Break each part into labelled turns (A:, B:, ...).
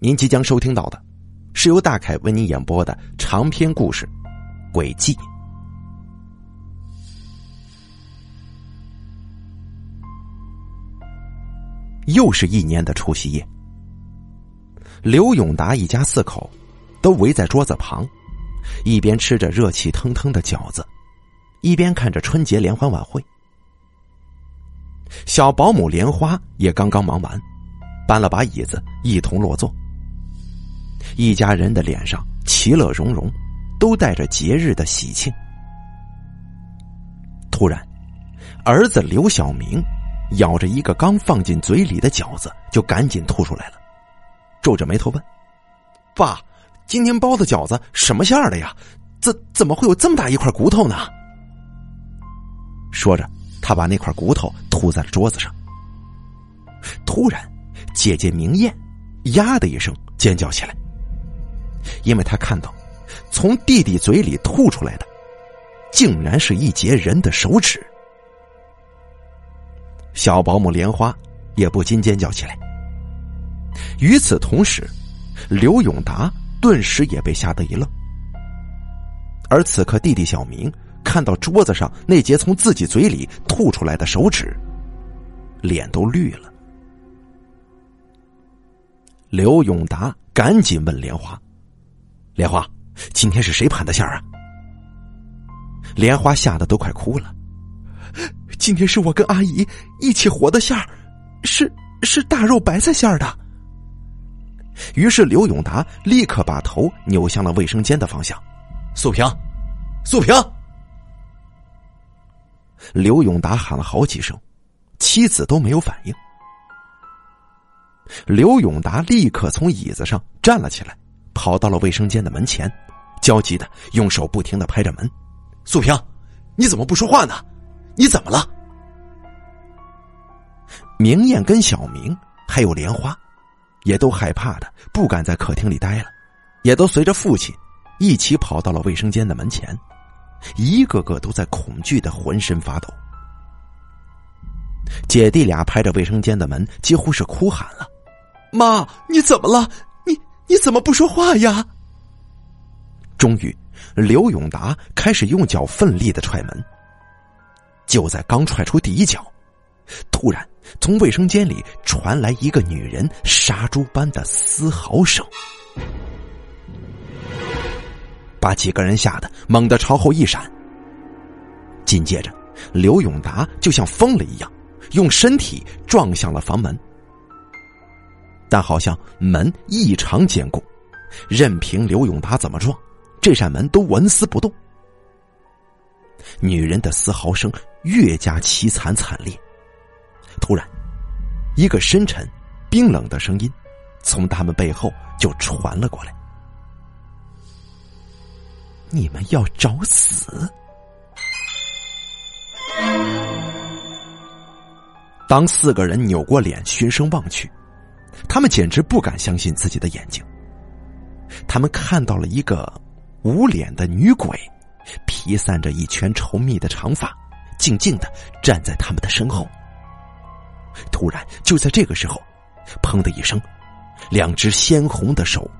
A: 您即将收听到的，是由大凯为您演播的长篇故事《轨迹》。又是一年的除夕夜，刘永达一家四口都围在桌子旁，一边吃着热气腾腾的饺子，一边看着春节联欢晚会。小保姆莲花也刚刚忙完，搬了把椅子，一同落座。一家人的脸上其乐融融，都带着节日的喜庆。突然，儿子刘小明咬着一个刚放进嘴里的饺子，就赶紧吐出来了，皱着眉头问：“爸，今天包的饺子什么馅儿的呀？怎怎么会有这么大一块骨头呢？”说着，他把那块骨头吐在了桌子上。突然，姐姐明艳呀的一声尖叫起来。因为他看到，从弟弟嘴里吐出来的，竟然是一截人的手指。小保姆莲花也不禁尖叫起来。与此同时，刘永达顿时也被吓得一愣。而此刻，弟弟小明看到桌子上那截从自己嘴里吐出来的手指，脸都绿了。刘永达赶紧问莲花。莲花，今天是谁盘的馅儿啊？莲花吓得都快哭了。今天是我跟阿姨一起和的馅儿，是是大肉白菜馅儿的。于是刘永达立刻把头扭向了卫生间的方向。素萍，素萍！刘永达喊了好几声，妻子都没有反应。刘永达立刻从椅子上站了起来。跑到了卫生间的门前，焦急的用手不停的拍着门。素萍，你怎么不说话呢？你怎么了？明艳跟小明还有莲花，也都害怕的不敢在客厅里待了，也都随着父亲一起跑到了卫生间的门前，一个个都在恐惧的浑身发抖。姐弟俩拍着卫生间的门，几乎是哭喊了：“妈，你怎么了？”你怎么不说话呀？终于，刘永达开始用脚奋力的踹门。就在刚踹出第一脚，突然从卫生间里传来一个女人杀猪般的嘶嚎声，把几个人吓得猛地朝后一闪。紧接着，刘永达就像疯了一样，用身体撞向了房门。但好像门异常坚固，任凭刘永达怎么撞，这扇门都纹丝不动。女人的嘶嚎声越加凄惨惨烈。突然，一个深沉、冰冷的声音从他们背后就传了过来：“你们要找死！”当四个人扭过脸循声望去。他们简直不敢相信自己的眼睛。他们看到了一个无脸的女鬼，披散着一圈稠密的长发，静静的站在他们的身后。突然，就在这个时候，砰的一声，两只鲜红的手，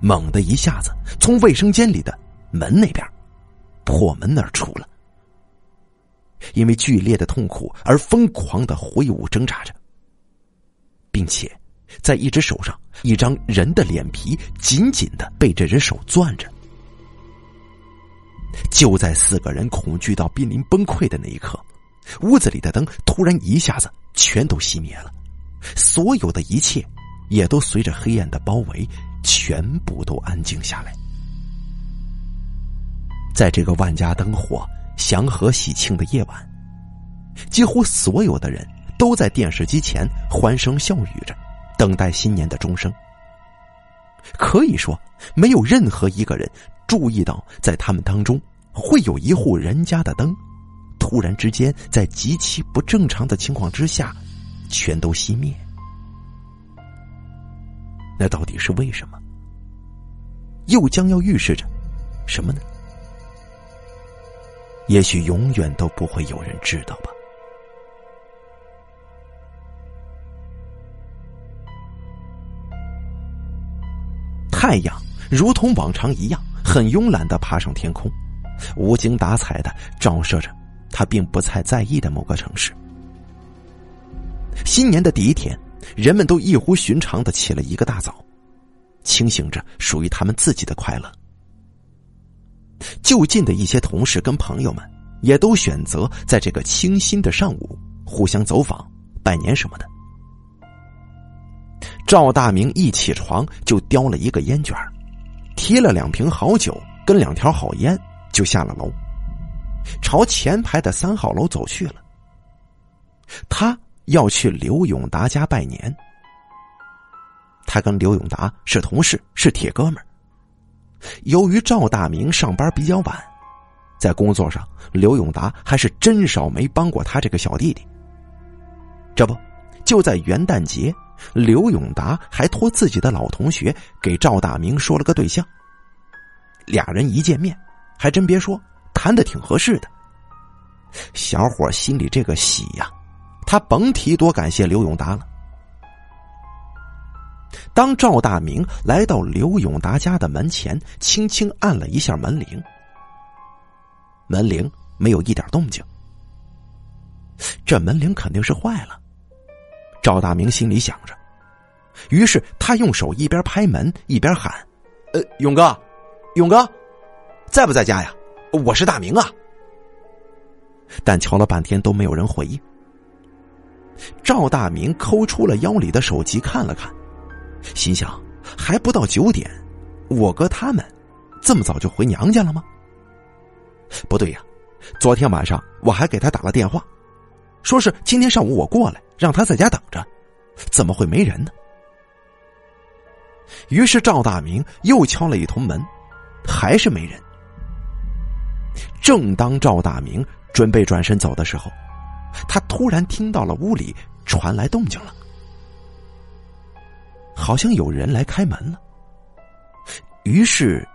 A: 猛的一下子从卫生间里的门那边破门而出了。因为剧烈的痛苦而疯狂的挥舞挣扎着。并且，在一只手上，一张人的脸皮紧紧的被这只手攥着。就在四个人恐惧到濒临崩溃的那一刻，屋子里的灯突然一下子全都熄灭了，所有的一切也都随着黑暗的包围，全部都安静下来。在这个万家灯火、祥和喜庆的夜晚，几乎所有的人。都在电视机前欢声笑语着，等待新年的钟声。可以说，没有任何一个人注意到，在他们当中会有一户人家的灯，突然之间在极其不正常的情况之下，全都熄灭。那到底是为什么？又将要预示着什么呢？也许永远都不会有人知道吧。太阳如同往常一样，很慵懒的爬上天空，无精打采的照射着他并不太在意的某个城市。新年的第一天，人们都异乎寻常的起了一个大早，清醒着属于他们自己的快乐。就近的一些同事跟朋友们，也都选择在这个清新的上午互相走访、拜年什么的。赵大明一起床就叼了一个烟卷提了两瓶好酒跟两条好烟，就下了楼，朝前排的三号楼走去了。他要去刘永达家拜年。他跟刘永达是同事，是铁哥们儿。由于赵大明上班比较晚，在工作上，刘永达还是真少没帮过他这个小弟弟。这不，就在元旦节，刘永达还托自己的老同学给赵大明说了个对象。俩人一见面，还真别说，谈的挺合适的。小伙心里这个喜呀，他甭提多感谢刘永达了。当赵大明来到刘永达家的门前，轻轻按了一下门铃，门铃没有一点动静。这门铃肯定是坏了，赵大明心里想着。于是他用手一边拍门一边喊：“呃，勇哥，勇哥，在不在家呀？我是大明啊。”但敲了半天都没有人回应。赵大明抠出了腰里的手机看了看。心想，还不到九点，我哥他们这么早就回娘家了吗？不对呀，昨天晚上我还给他打了电话，说是今天上午我过来，让他在家等着，怎么会没人呢？于是赵大明又敲了一通门，还是没人。正当赵大明准备转身走的时候，他突然听到了屋里传来动静了。好像有人来开门了，于是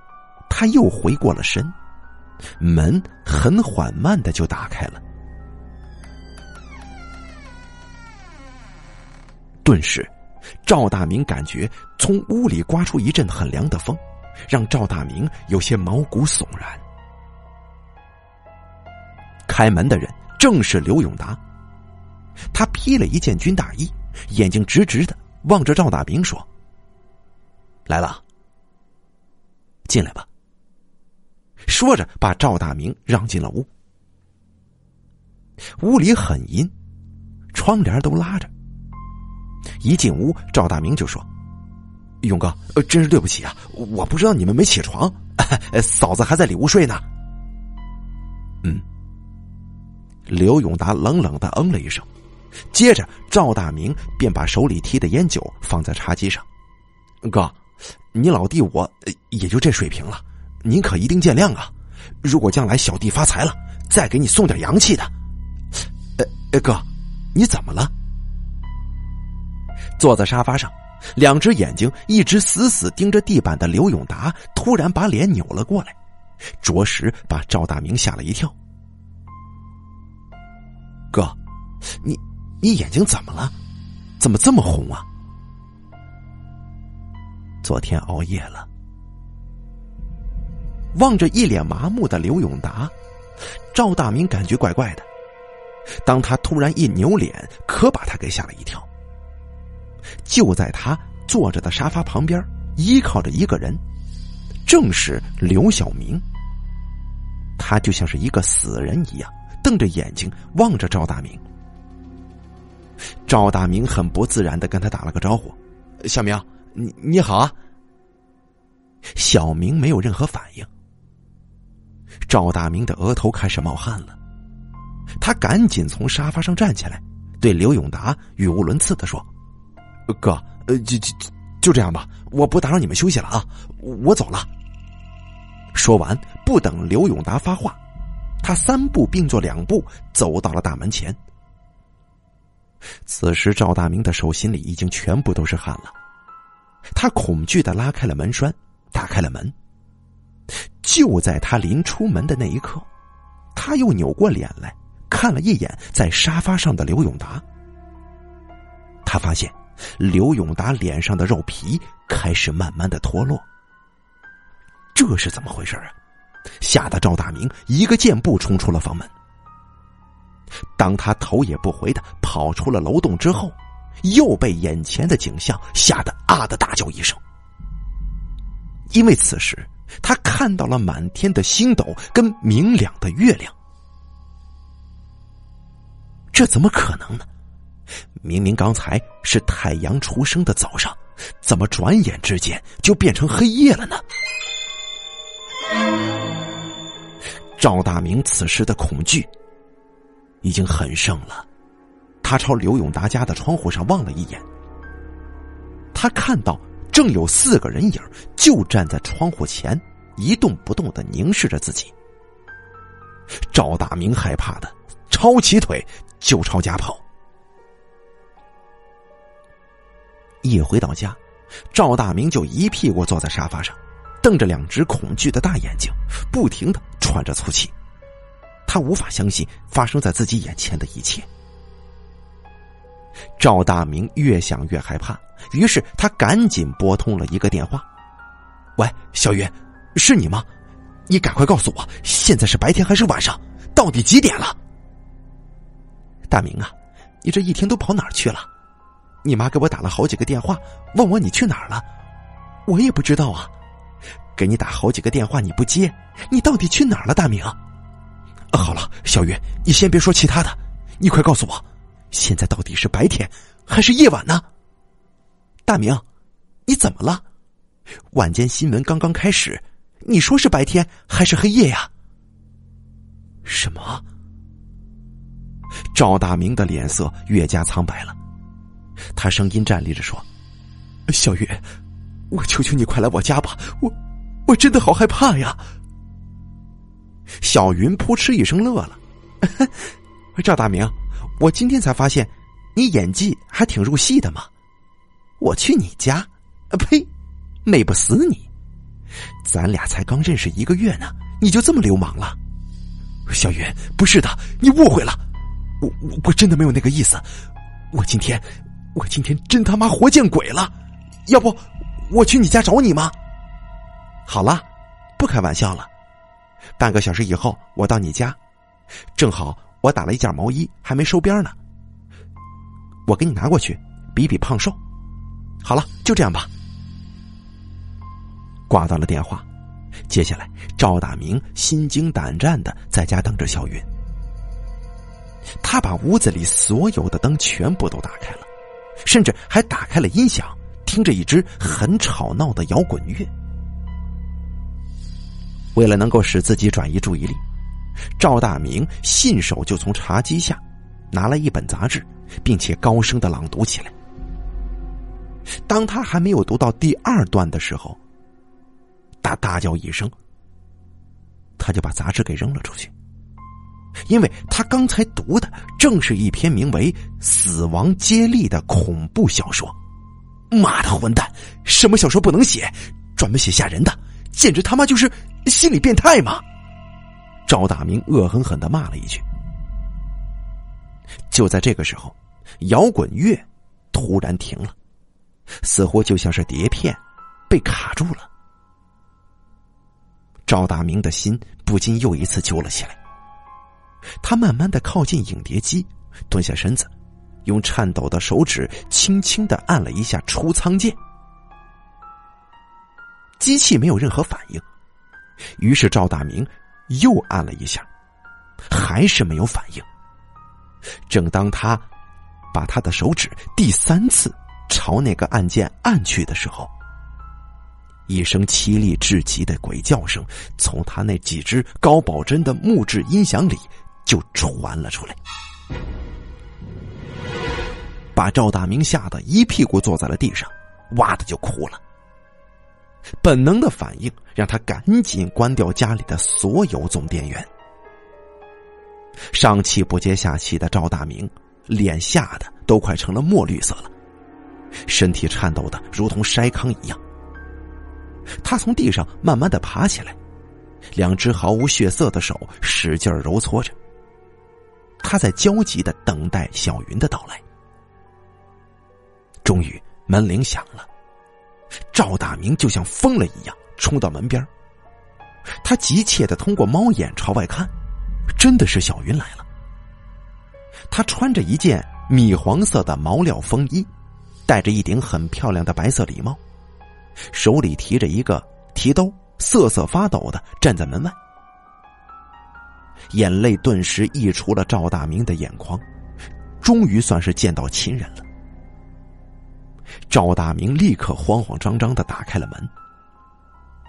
A: 他又回过了身，门很缓慢的就打开了。顿时，赵大明感觉从屋里刮出一阵很凉的风，让赵大明有些毛骨悚然。开门的人正是刘永达，他披了一件军大衣，眼睛直直的。望着赵大明说：“来了，进来吧。”说着，把赵大明让进了屋。屋里很阴，窗帘都拉着。一进屋，赵大明就说：“勇哥，真是对不起啊，我不知道你们没起床，嫂子还在里屋睡呢。”嗯。刘永达冷冷的嗯了一声。接着，赵大明便把手里提的烟酒放在茶几上。哥，你老弟我也就这水平了，您可一定见谅啊！如果将来小弟发财了，再给你送点洋气的。呃，哥，你怎么了？坐在沙发上，两只眼睛一直死死盯着地板的刘永达，突然把脸扭了过来，着实把赵大明吓了一跳。哥，你。你眼睛怎么了？怎么这么红啊？昨天熬夜了。望着一脸麻木的刘永达，赵大明感觉怪怪的。当他突然一扭脸，可把他给吓了一跳。就在他坐着的沙发旁边，依靠着一个人，正是刘晓明。他就像是一个死人一样，瞪着眼睛望着赵大明。赵大明很不自然的跟他打了个招呼：“小明，你你好啊。”小明没有任何反应。赵大明的额头开始冒汗了，他赶紧从沙发上站起来，对刘永达语无伦次的说：“哥，呃，就就就这样吧，我不打扰你们休息了啊，我走了。”说完，不等刘永达发话，他三步并作两步走到了大门前。此时，赵大明的手心里已经全部都是汗了。他恐惧的拉开了门栓，打开了门。就在他临出门的那一刻，他又扭过脸来看了一眼在沙发上的刘永达。他发现刘永达脸上的肉皮开始慢慢的脱落。这是怎么回事啊？吓得赵大明一个箭步冲出了房门。当他头也不回的跑出了楼洞之后，又被眼前的景象吓得啊的大叫一声。因为此时他看到了满天的星斗跟明亮的月亮，这怎么可能呢？明明刚才是太阳出生的早上，怎么转眼之间就变成黑夜了呢？赵大明此时的恐惧已经很盛了，他朝刘永达家的窗户上望了一眼，他看到正有四个人影就站在窗户前，一动不动的凝视着自己。赵大明害怕的抄起腿就朝家跑。一回到家，赵大明就一屁股坐在沙发上。瞪着两只恐惧的大眼睛，不停的喘着粗气，他无法相信发生在自己眼前的一切。赵大明越想越害怕，于是他赶紧拨通了一个电话：“喂，小云，是你吗？你赶快告诉我，现在是白天还是晚上？到底几点了？”大明啊，你这一天都跑哪儿去了？你妈给我打了好几个电话，问我你去哪儿了，我也不知道啊。给你打好几个电话你不接，你到底去哪儿了，大明？好了，小云，你先别说其他的，你快告诉我，现在到底是白天还是夜晚呢？大明，你怎么了？晚间新闻刚刚开始，你说是白天还是黑夜呀？什么？赵大明的脸色越加苍白了，他声音站立着说：“小云，我求求你快来我家吧，我。”我真的好害怕呀！小云扑哧一声乐了。赵大明，我今天才发现，你演技还挺入戏的嘛。我去你家？啊呸！美不死你！咱俩才刚认识一个月呢，你就这么流氓了？小云，不是的，你误会了。我我真的没有那个意思。我今天，我今天真他妈活见鬼了！要不，我去你家找你吗？好了，不开玩笑了。半个小时以后，我到你家，正好我打了一件毛衣，还没收边呢。我给你拿过去，比比胖瘦。好了，就这样吧。挂断了电话，接下来赵大明心惊胆战的在家等着小云。他把屋子里所有的灯全部都打开了，甚至还打开了音响，听着一支很吵闹的摇滚乐。为了能够使自己转移注意力，赵大明信手就从茶几下拿了一本杂志，并且高声的朗读起来。当他还没有读到第二段的时候，他大叫一声，他就把杂志给扔了出去，因为他刚才读的正是一篇名为《死亡接力》的恐怖小说。妈的混蛋，什么小说不能写，专门写吓人的，简直他妈就是！心理变态嘛？赵大明恶狠狠的骂了一句。就在这个时候，摇滚乐突然停了，似乎就像是碟片被卡住了。赵大明的心不禁又一次揪了起来。他慢慢的靠近影碟机，蹲下身子，用颤抖的手指轻轻的按了一下出仓键，机器没有任何反应。于是赵大明又按了一下，还是没有反应。正当他把他的手指第三次朝那个按键按去的时候，一声凄厉至极的鬼叫声从他那几只高保真的木质音响里就传了出来，把赵大明吓得一屁股坐在了地上，哇的就哭了。本能的反应让他赶紧关掉家里的所有总电源。上气不接下气的赵大明，脸吓得都快成了墨绿色了，身体颤抖的如同筛糠一样。他从地上慢慢的爬起来，两只毫无血色的手使劲揉搓着。他在焦急的等待小云的到来。终于门铃响了，赵大明就像疯了一样冲到门边他急切的通过猫眼朝外看，真的是小云来了。他穿着一件米黄色的毛料风衣，戴着一顶很漂亮的白色礼帽，手里提着一个提兜，瑟瑟发抖的站在门外。眼泪顿时溢出了赵大明的眼眶，终于算是见到亲人了。赵大明立刻慌慌张张的打开了门。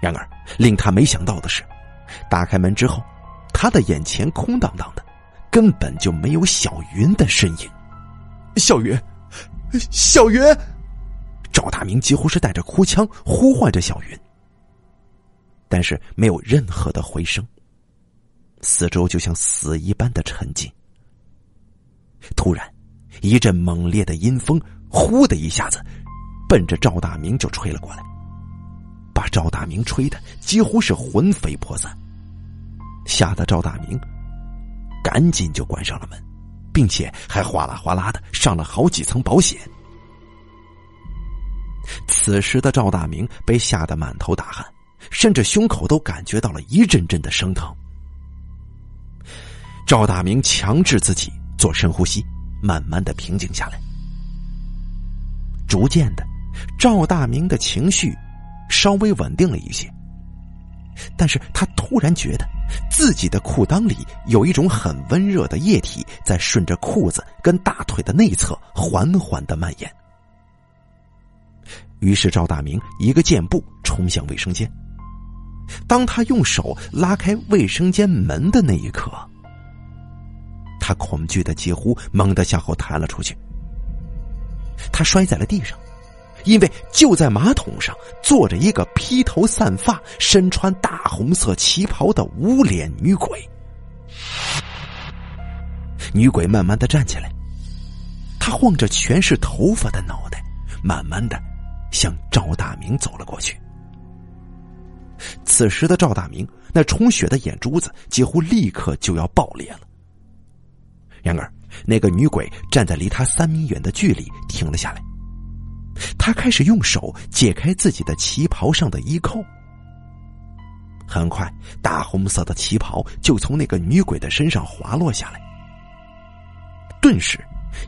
A: 然而，令他没想到的是，打开门之后，他的眼前空荡荡的，根本就没有小云的身影。
B: 小云，小云！
A: 赵大明几乎是带着哭腔呼唤着小云，但是没有任何的回声。四周就像死一般的沉寂。突然，一阵猛烈的阴风，呼的一下子，奔着赵大明就吹了过来。把赵大明吹的几乎是魂飞魄散，吓得赵大明赶紧就关上了门，并且还哗啦哗啦的上了好几层保险。此时的赵大明被吓得满头大汗，甚至胸口都感觉到了一阵阵的生疼。赵大明强制自己做深呼吸，慢慢的平静下来。逐渐的，赵大明的情绪。稍微稳定了一些，但是他突然觉得自己的裤裆里有一种很温热的液体在顺着裤子跟大腿的内侧缓缓的蔓延。于是赵大明一个箭步冲向卫生间。当他用手拉开卫生间门的那一刻，他恐惧的几乎猛地向后弹了出去，他摔在了地上。因为就在马桶上坐着一个披头散发、身穿大红色旗袍的无脸女鬼。女鬼慢慢的站起来，她晃着全是头发的脑袋，慢慢的向赵大明走了过去。此时的赵大明那充血的眼珠子几乎立刻就要爆裂了。然而，那个女鬼站在离他三米远的距离停了下来。他开始用手解开自己的旗袍上的衣扣，很快，大红色的旗袍就从那个女鬼的身上滑落下来。顿时，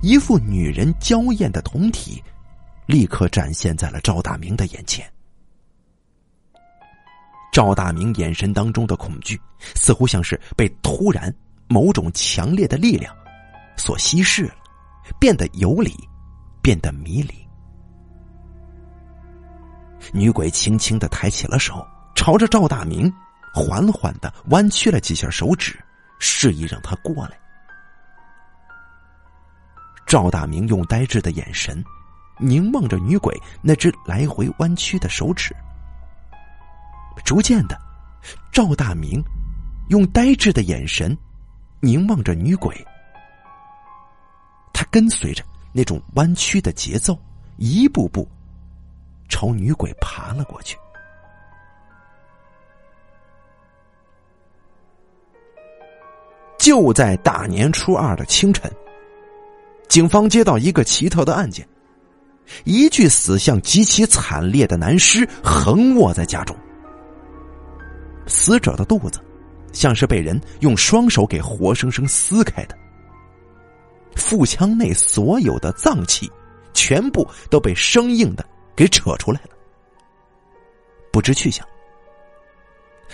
A: 一副女人娇艳的酮体立刻展现在了赵大明的眼前。赵大明眼神当中的恐惧，似乎像是被突然某种强烈的力量所稀释了，变得有理，变得迷离。女鬼轻轻的抬起了手，朝着赵大明缓缓的弯曲了几下手指，示意让他过来。赵大明用呆滞的眼神凝望着女鬼那只来回弯曲的手指。逐渐的，赵大明用呆滞的眼神凝望着女鬼，他跟随着那种弯曲的节奏，一步步。朝女鬼爬了过去。就在大年初二的清晨，警方接到一个奇特的案件：一具死相极其惨烈的男尸横卧在家中，死者的肚子像是被人用双手给活生生撕开的，腹腔内所有的脏器全部都被生硬的。给扯出来了，不知去向。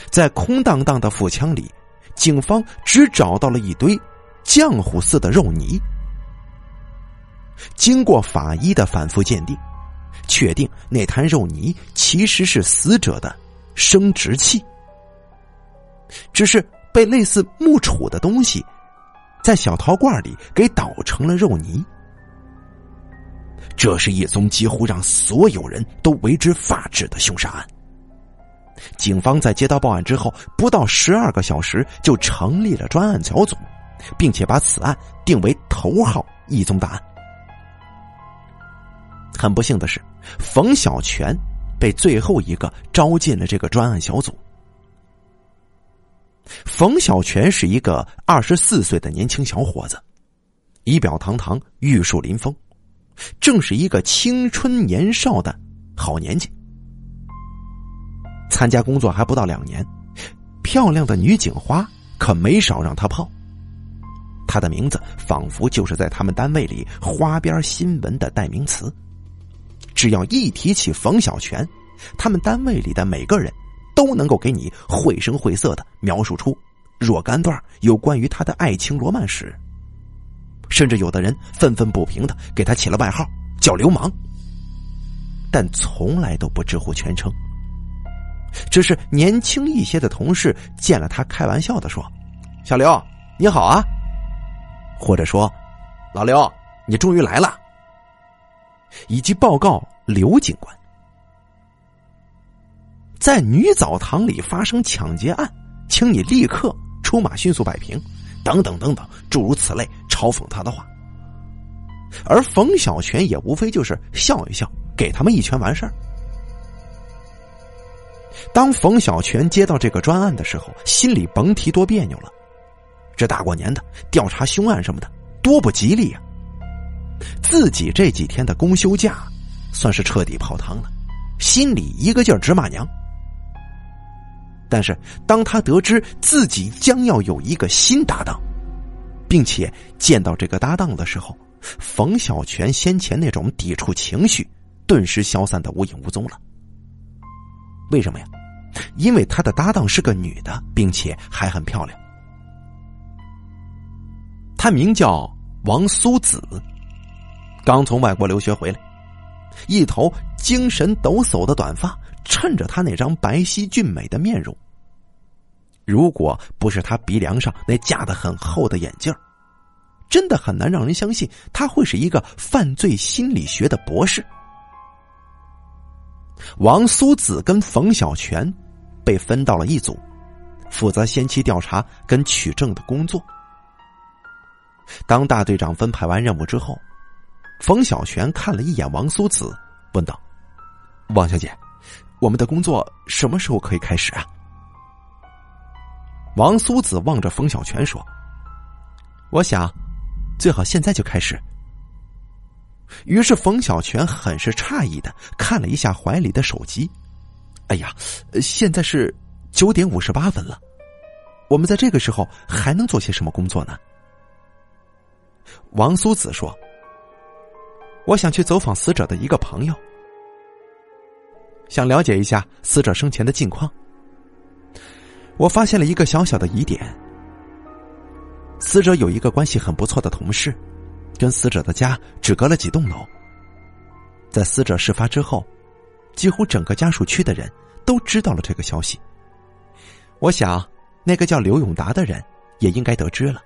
A: 在空荡荡的腹腔里，警方只找到了一堆浆糊似的肉泥。经过法医的反复鉴定，确定那滩肉泥其实是死者的生殖器，只是被类似木杵的东西在小陶罐里给捣成了肉泥。这是一宗几乎让所有人都为之发指的凶杀案。警方在接到报案之后，不到十二个小时就成立了专案小组，并且把此案定为头号一宗大案。很不幸的是，冯小泉被最后一个招进了这个专案小组。冯小泉是一个二十四岁的年轻小伙子，仪表堂堂，玉树临风。正是一个青春年少的好年纪。参加工作还不到两年，漂亮的女警花可没少让他泡。他的名字仿佛就是在他们单位里花边新闻的代名词。只要一提起冯小泉，他们单位里的每个人都能够给你绘声绘色的描述出若干段有关于他的爱情罗曼史。甚至有的人愤愤不平的给他起了外号叫“流氓”，但从来都不知乎全称。只是年轻一些的同事见了他，开玩笑的说：“小刘，你好啊。”或者说：“老刘，你终于来了。”以及报告刘警官，在女澡堂里发生抢劫案，请你立刻出马，迅速摆平，等等等等，诸如此类嘲讽他的话。而冯小泉也无非就是笑一笑，给他们一拳完事儿。当冯小泉接到这个专案的时候，心里甭提多别扭了。这大过年的调查凶案什么的，多不吉利呀！自己这几天的公休假，算是彻底泡汤了，心里一个劲儿直骂娘。但是当他得知自己将要有一个新搭档，并且见到这个搭档的时候，冯小泉先前那种抵触情绪顿时消散的无影无踪了。为什么呀？因为他的搭档是个女的，并且还很漂亮。她名叫王苏子。刚从外国留学回来，一头精神抖擞的短发衬着他那张白皙俊美的面容。如果不是他鼻梁上那架的很厚的眼镜真的很难让人相信他会是一个犯罪心理学的博士。王苏子跟冯小泉被分到了一组，负责先期调查跟取证的工作。当大队长分派完任务之后。冯小泉看了一眼王苏子，问道：“王小姐，我们的工作什么时候可以开始啊？”王苏子望着冯小泉说：“我想，最好现在就开始。”于是冯小泉很是诧异的看了一下怀里的手机，“哎呀，现在是九点五十八分了，我们在这个时候还能做些什么工作呢？”王苏子说。我想去走访死者的一个朋友，想了解一下死者生前的近况。我发现了一个小小的疑点：死者有一个关系很不错的同事，跟死者的家只隔了几栋楼。在死者事发之后，几乎整个家属区的人都知道了这个消息。我想，那个叫刘永达的人也应该得知了，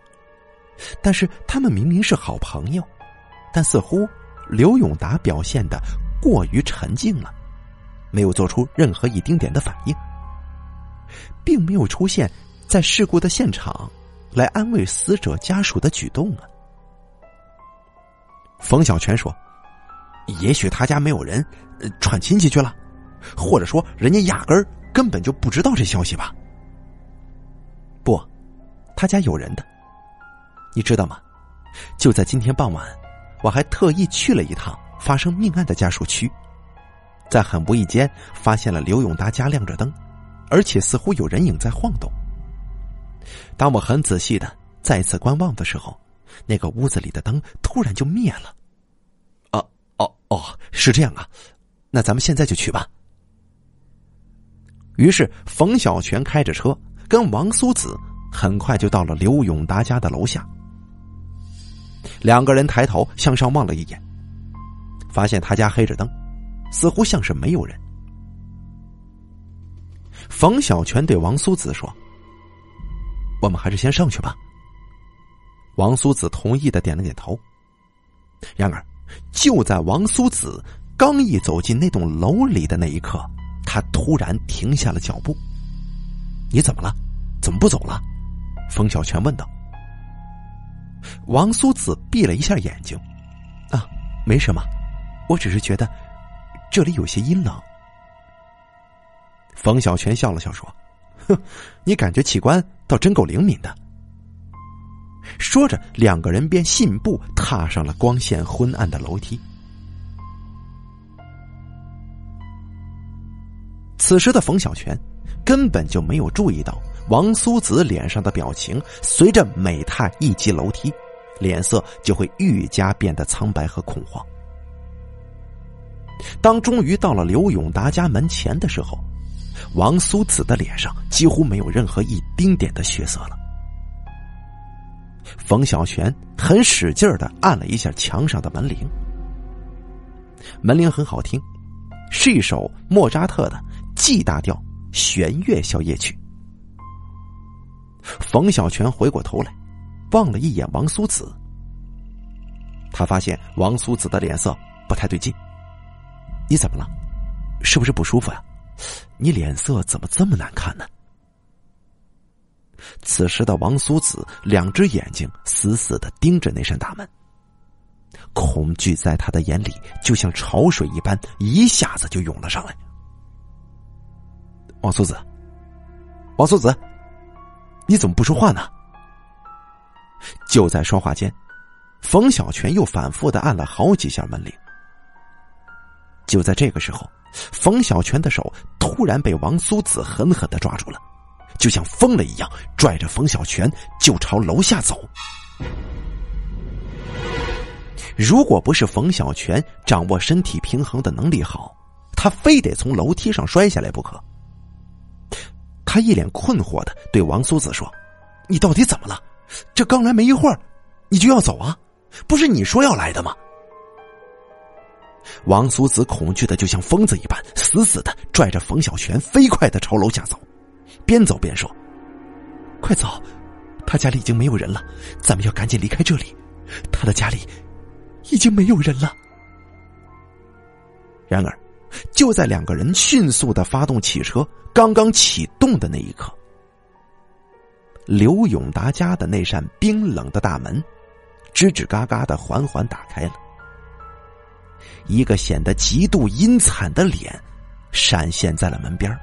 A: 但是他们明明是好朋友，但似乎……刘永达表现的过于沉静了，没有做出任何一丁点的反应，并没有出现在事故的现场来安慰死者家属的举动啊。冯小泉说：“也许他家没有人，串亲戚去了，或者说人家压根儿根本就不知道这消息吧。”不，他家有人的，你知道吗？就在今天傍晚。我还特意去了一趟发生命案的家属区，在很无意间发现了刘永达家亮着灯，而且似乎有人影在晃动。当我很仔细的再次观望的时候，那个屋子里的灯突然就灭了。哦哦哦，是这样啊，那咱们现在就去吧。于是冯小泉开着车跟王苏子很快就到了刘永达家的楼下。两个人抬头向上望了一眼，发现他家黑着灯，似乎像是没有人。冯小泉对王苏子说：“我们还是先上去吧。”王苏子同意的点了点头。然而，就在王苏子刚一走进那栋楼里的那一刻，他突然停下了脚步。“你怎么了？怎么不走了？”冯小泉问道。王苏子闭了一下眼睛，啊，没什么，我只是觉得这里有些阴冷。冯小泉笑了笑说哼你感觉器官倒真够灵敏的。说着两个人便信步踏上了光线昏暗的楼梯。此时的冯小泉根本就没有注意到王苏子脸上的表情随着美太一击楼梯脸色就会愈加变得苍白和恐慌。当终于到了刘永达家门前的时候，王苏子的脸上几乎没有任何一丁点的血色了。冯小泉很使劲的按了一下墙上的门铃，门铃很好听，是一首莫扎特的 G 大调弦乐小夜曲。冯小泉回过头来，望了一眼王苏子，他发现王苏子的脸色不太对劲。你怎么了？是不是不舒服呀？你脸色怎么这么难看呢？此时的王苏子两只眼睛死死的盯着那扇大门，恐惧在他的眼里就像潮水一般，一下子就涌了上来。王苏子，王苏子，你怎么不说话呢？就在说话间，冯小泉又反复的按了好几下门铃。就在这个时候，冯小泉的手突然被王苏子狠狠的抓住了，就像疯了一样，拽着冯小泉就朝楼下走。如果不是冯小泉掌握身体平衡的能力好，他非得从楼梯上摔下来不可。他一脸困惑的对王苏子说：“你到底怎么了？这刚来没一会儿，你就要走啊？不是你说要来的吗？”王苏子恐惧的就像疯子一般，死死的拽着冯小泉，飞快的朝楼下走，边走边说：“快走，他家里已经没有人了，咱们要赶紧离开这里。他的家里已经没有人了。”然而，就在两个人迅速的发动汽车，刚刚启动的那一刻，刘永达家的那扇冰冷的大门，吱吱嘎嘎的缓缓打开了。一个显得极度阴惨的脸闪现在了门边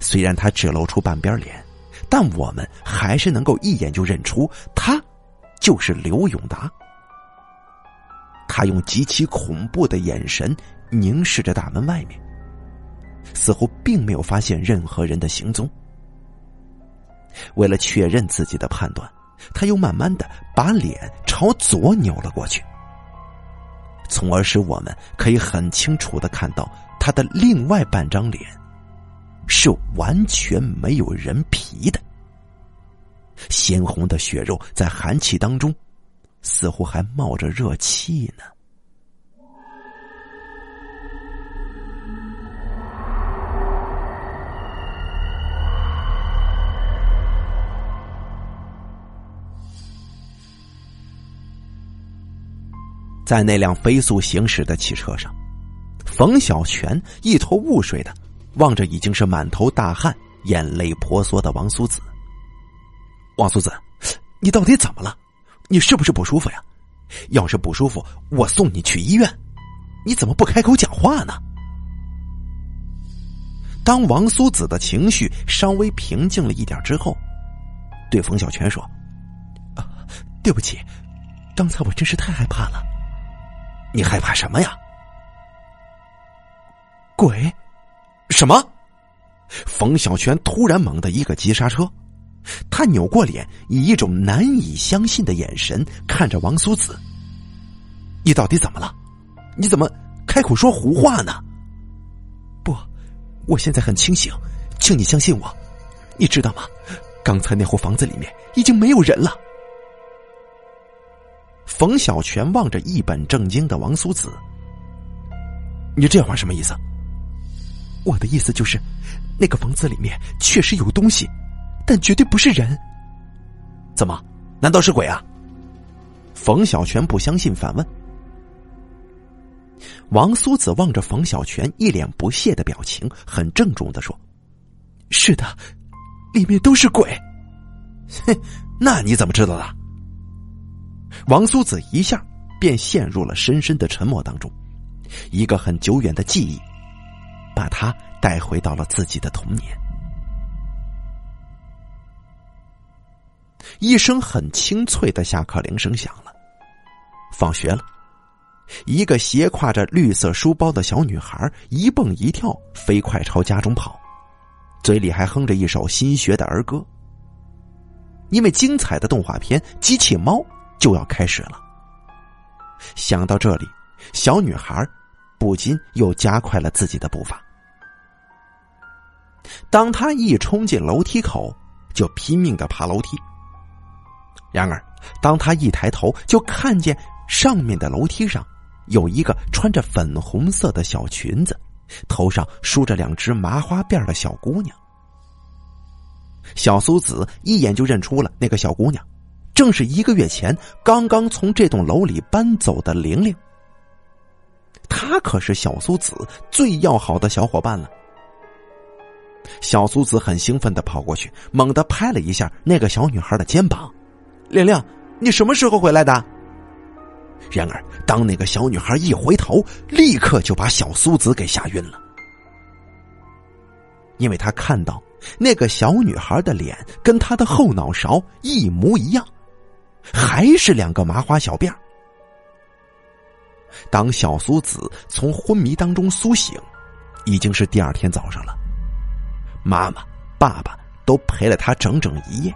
A: 虽然他只露出半边脸，但我们还是能够一眼就认出他就是刘永达。他用极其恐怖的眼神凝视着大门外面，似乎并没有发现任何人的行踪。为了确认自己的判断，他又慢慢的把脸朝左扭了过去。从而使我们可以很清楚的看到他的另外半张脸，是完全没有人皮的，鲜红的血肉在寒气当中，似乎还冒着热气呢。在那辆飞速行驶的汽车上，冯小泉一头雾水的望着已经是满头大汗、眼泪婆娑的王苏子。王苏子，你到底怎么了？你是不是不舒服呀？要是不舒服，我送你去医院。你怎么不开口讲话呢？当王苏子的情绪稍微平静了一点之后，对冯小泉说：“啊，对不起，刚才我真是太害怕了。”你害怕什么呀？鬼？什么？冯小泉突然猛的一个急刹车，他扭过脸，以一种难以相信的眼神看着王苏子：“你到底怎么了？你怎么开口说胡话呢？”不，我现在很清醒，请你相信我。你知道吗？刚才那户房子里面已经没有人了。冯小泉望着一本正经的王苏子：“你这话什么意思？”我的意思就是，那个房子里面确实有东西，但绝对不是人。怎么？难道是鬼啊？冯小泉不相信，反问。王苏子望着冯小泉一脸不屑的表情，很郑重的说：“是的，里面都是鬼。”哼，那你怎么知道的？王苏子一下便陷入了深深的沉默当中，一个很久远的记忆，把他带回到了自己的童年。一声很清脆的下课铃声响了，放学了。一个斜挎着绿色书包的小女孩一蹦一跳，飞快朝家中跑，嘴里还哼着一首新学的儿歌。因为精彩的动画片《机器猫》就要开始了。想到这里，小女孩不禁又加快了自己的步伐。当她一冲进楼梯口，就拼命的爬楼梯。然而，当她一抬头，就看见上面的楼梯上有一个穿着粉红色的小裙子，头上梳着两只麻花辫的小姑娘。小苏子一眼就认出了那个小姑娘，正是一个月前刚刚从这栋楼里搬走的玲玲。她可是小苏子最要好的小伙伴了。小苏子很兴奋的跑过去，猛地拍了一下那个小女孩的肩膀：“玲玲，你什么时候回来的？”然而，当那个小女孩一回头，立刻就把小苏子给吓晕了，因为她看到。那个小女孩的脸跟她的后脑勺一模一样，还是两个麻花小辫当小苏子从昏迷当中苏醒，已经是第二天早上了。妈妈、爸爸都陪了他整整一夜。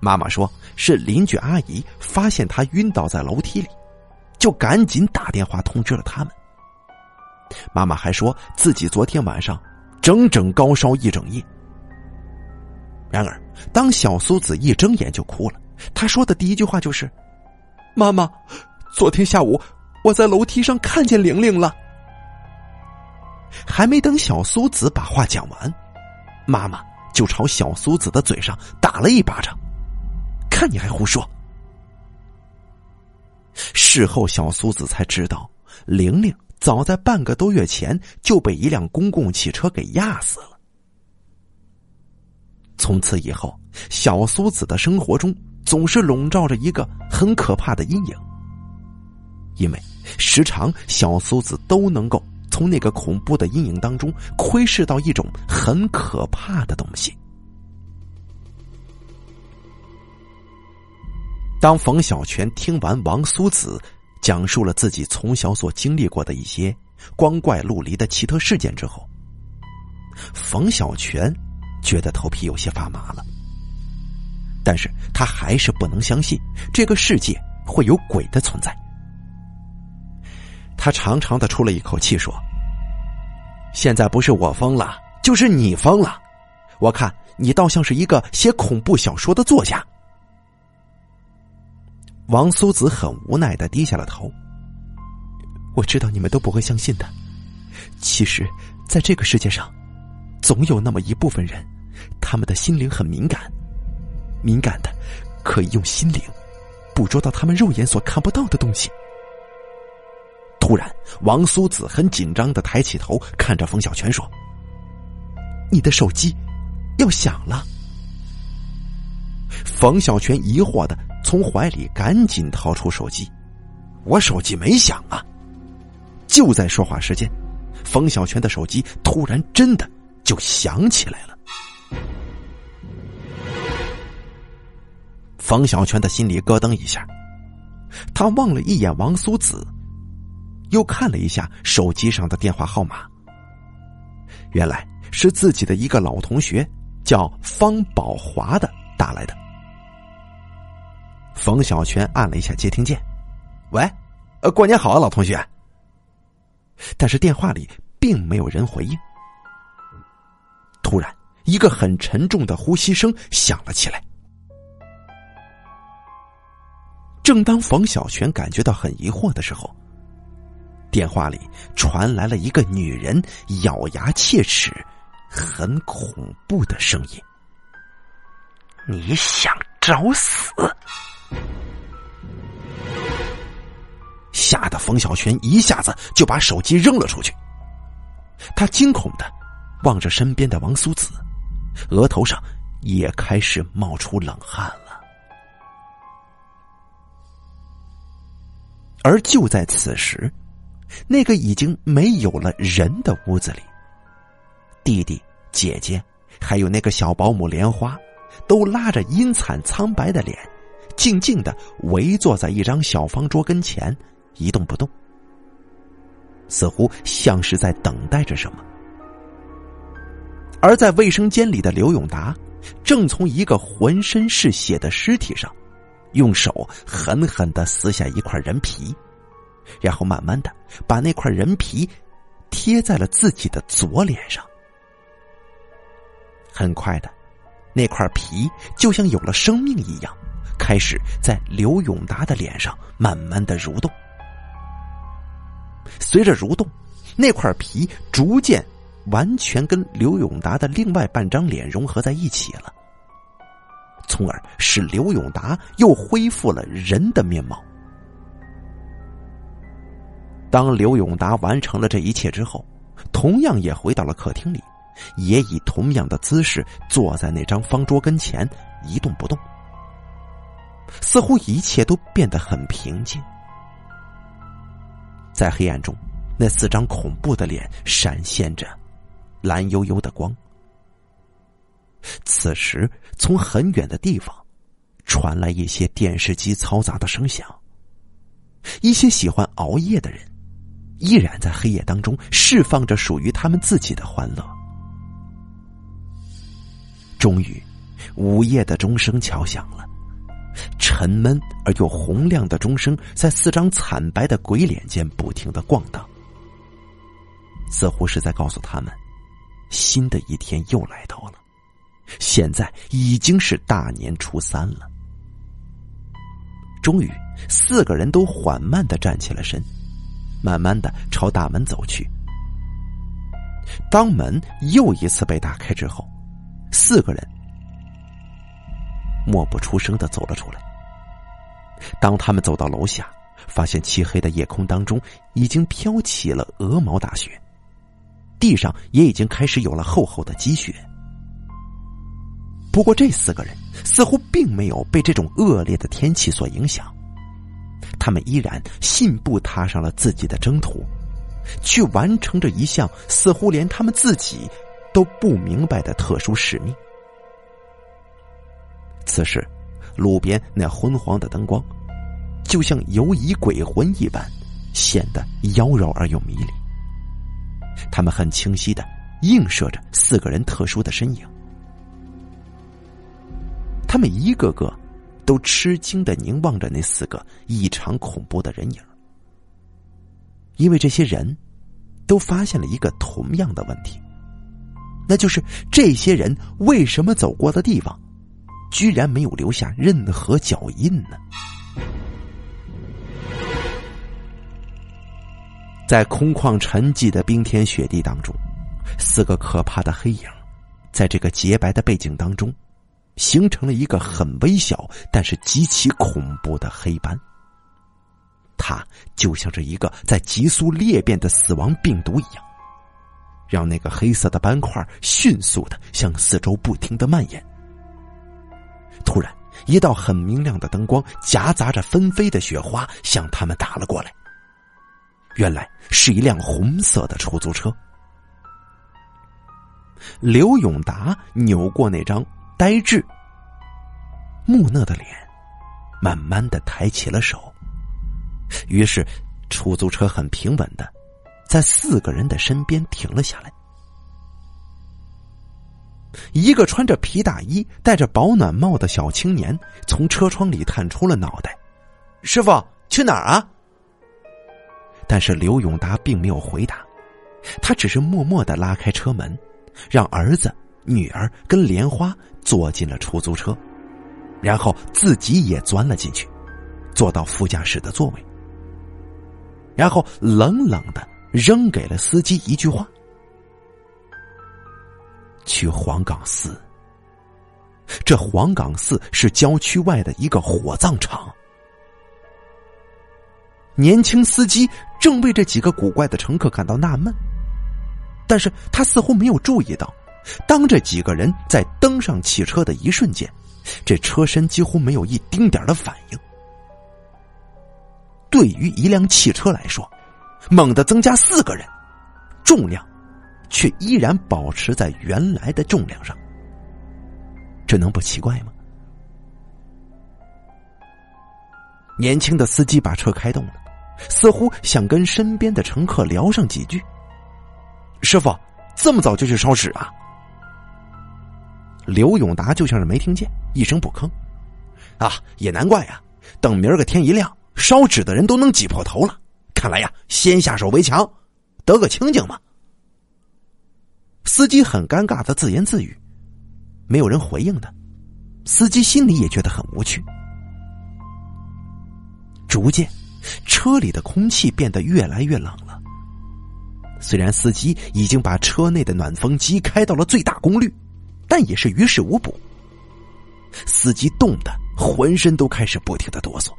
A: 妈妈说是邻居阿姨发现他晕倒在楼梯里，就赶紧打电话通知了他们。妈妈还说自己昨天晚上。整整高烧一整夜。然而，当小苏子一睁眼就哭了。他说的第一句话就是：“妈妈，昨天下午我在楼梯上看见玲玲了。”还没等小苏子把话讲完，妈妈就朝小苏子的嘴上打了一巴掌。看你还胡说！事后，小苏子才知道，玲玲。早在半个多月前就被一辆公共汽车给压死了。从此以后，小苏子的生活中总是笼罩着一个很可怕的阴影，因为时常小苏子都能够从那个恐怖的阴影当中窥视到一种很可怕的东西。当冯小泉听完王苏子。讲述了自己从小所经历过的一些光怪陆离的奇特事件之后，冯小泉觉得头皮有些发麻了。但是他还是不能相信这个世界会有鬼的存在。他长长的出了一口气，说：“现在不是我疯了，就是你疯了。我看你倒像是一个写恐怖小说的作家。”王苏子很无奈的低下了头。我知道你们都不会相信的。其实，在这个世界上，总有那么一部分人，他们的心灵很敏感，敏感的可以用心灵捕捉到他们肉眼所看不到的东西。突然，王苏子很紧张的抬起头，看着冯小泉说：“你的手机要响了。”冯小泉疑惑的。从怀里赶紧掏出手机，我手机没响啊！就在说话时间，冯小泉的手机突然真的就响起来了。冯小泉的心里咯噔一下，他望了一眼王苏子，又看了一下手机上的电话号码，原来是自己的一个老同学，叫方宝华的打来的。冯小泉按了一下接听键，“喂，呃，过年好啊，老同学。”但是电话里并没有人回应。突然，一个很沉重的呼吸声响了起来。正当冯小泉感觉到很疑惑的时候，电话里传来了一个女人咬牙切齿、很恐怖的声音：“你想找死？”吓得冯小泉一下子就把手机扔了出去。他惊恐的望着身边的王苏子，额头上也开始冒出冷汗了。而就在此时，那个已经没有了人的屋子里，弟弟、姐姐，还有那个小保姆莲花，都拉着阴惨苍白的脸。静静的围坐在一张小方桌跟前，一动不动，似乎像是在等待着什么。而在卫生间里的刘永达，正从一个浑身是血的尸体上，用手狠狠的撕下一块人皮，然后慢慢的把那块人皮贴在了自己的左脸上。很快的，那块皮就像有了生命一样，开始在刘永达的脸上慢慢的蠕动。随着蠕动，那块皮逐渐。完全跟刘永达的另外半张脸融合在一起了，从而使刘永达又恢复了人的面貌。当刘永达完成了这一切之后，同样也回到了客厅里，也以同样的姿势坐在那张方桌跟前一动不动，似乎一切都变得很平静。在黑暗中，那四张恐怖的脸闪现着。蓝幽幽的光。此时，从很远的地方传来一些电视机嘈杂的声响。一些喜欢熬夜的人，依然在黑夜当中释放着属于他们自己的欢乐。终于，午夜的钟声敲响了，沉闷而又洪亮的钟声在四张惨白的鬼脸间不停的晃荡，似乎是在告诉他们。新的一天又来到了，现在已经是大年初三了。终于，四个人都缓慢的站起了身，慢慢的朝大门走去。当门又一次被打开之后，四个人默不出声的走了出来。当他们走到楼下，发现漆黑的夜空当中已经飘起了鹅毛大雪。地上也已经开始有了厚厚的积雪。不过，这四个人似乎并没有被这种恶劣的天气所影响，他们依然信步踏上了自己的征途，去完成着一项似乎连他们自己都不明白的特殊使命。此时，路边那昏黄的灯光，就像游移鬼魂一般，显得妖娆而又迷离。他们很清晰的映射着四个人特殊的身影，他们一个个都吃惊的凝望着那四个异常恐怖的人影，因为这些人都发现了一个同样的问题，那就是这些人为什么走过的地方，居然没有留下任何脚印呢？在空旷沉寂的冰天雪地当中，四个可怕的黑影，在这个洁白的背景当中，形成了一个很微小但是极其恐怖的黑斑。它就像是一个在急速裂变的死亡病毒一样，让那个黑色的斑块迅速的向四周不停的蔓延。突然，一道很明亮的灯光夹杂着纷飞的雪花向他们打了过来。原来是一辆红色的出租车。刘永达扭过那张呆滞、木讷的脸，慢慢的抬起了手。于是，出租车很平稳的在四个人的身边停了下来。一个穿着皮大衣、戴着保暖帽的小青年从车窗里探出了脑袋：“师傅，去哪儿啊？”但是刘永达并没有回答，他只是默默的拉开车门，让儿子、女儿跟莲花坐进了出租车，然后自己也钻了进去，坐到副驾驶的座位，然后冷冷的扔给了司机一句话：“去黄岗寺。”这黄岗寺是郊区外的一个火葬场。年轻司机正为这几个古怪的乘客感到纳闷，但是他似乎没有注意到，当这几个人在登上汽车的一瞬间，这车身几乎没有一丁点的反应。对于一辆汽车来说，猛地增加四个人，重量却依然保持在原来的重量上，这能不奇怪吗？年轻的司机把车开动了。似乎想跟身边的乘客聊上几句。师傅，这么早就去烧纸啊？刘永达就像是没听见，一声不吭。啊，也难怪呀，等明儿个天一亮，烧纸的人都能挤破头了。看来呀，先下手为强，得个清净嘛。司机很尴尬的自言自语，没有人回应他。司机心里也觉得很无趣。逐渐，车里的空气变得越来越冷了。虽然司机已经把车内的暖风机开到了最大功率，但也是于事无补。司机冻得浑身都开始不停的哆嗦。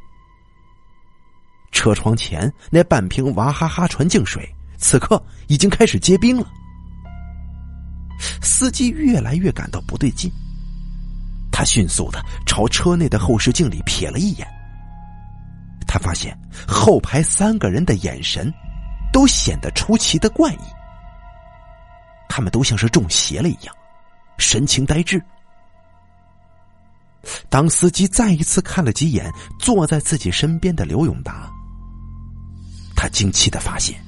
A: 车窗前那半瓶娃哈哈纯净水，此刻已经开始结冰了。司机越来越感到不对劲，他迅速的朝车内的后视镜里瞥了一眼。他发现后排三个人的眼神都显得出奇的怪异，他们都像是中邪了一样，神情呆滞。当司机再一次看了几眼坐在自己身边的刘永达，他惊奇的发现，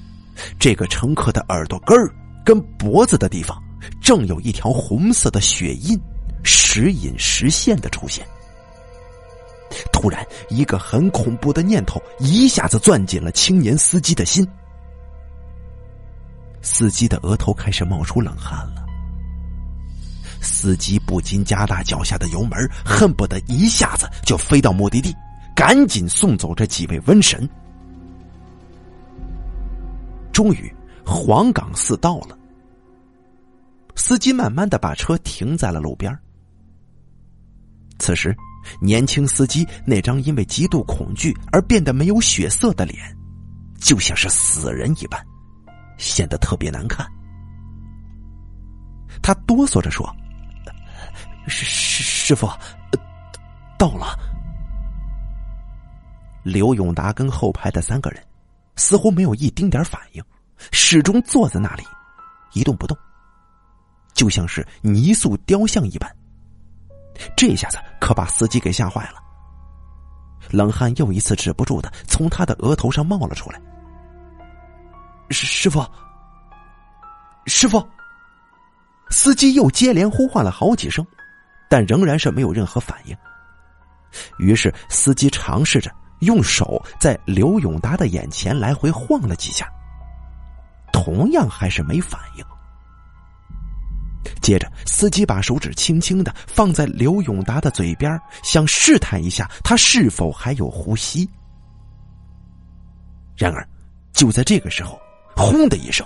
A: 这个乘客的耳朵根儿跟脖子的地方。正有一条红色的血印，时隐时现的出现。突然，一个很恐怖的念头一下子攥紧了青年司机的心。司机的额头开始冒出冷汗了。司机不禁加大脚下的油门，恨不得一下子就飞到目的地，赶紧送走这几位瘟神。终于，黄岗寺到了。司机慢慢的把车停在了路边。此时，年轻司机那张因为极度恐惧而变得没有血色的脸，就像是死人一般，显得特别难看。他哆嗦着说：“师师师傅，呃到了。”刘永达跟后排的三个人似乎没有一丁点反应，始终坐在那里，一动不动。就像是泥塑雕像一般，这下子可把司机给吓坏了。冷汗又一次止不住的从他的额头上冒了出来。师傅，师傅，司机又接连呼唤了好几声，但仍然是没有任何反应。于是司机尝试着用手在刘永达的眼前来回晃了几下，同样还是没反应。接着，司机把手指轻轻的放在刘永达的嘴边，想试探一下他是否还有呼吸。然而，就在这个时候，轰的一声，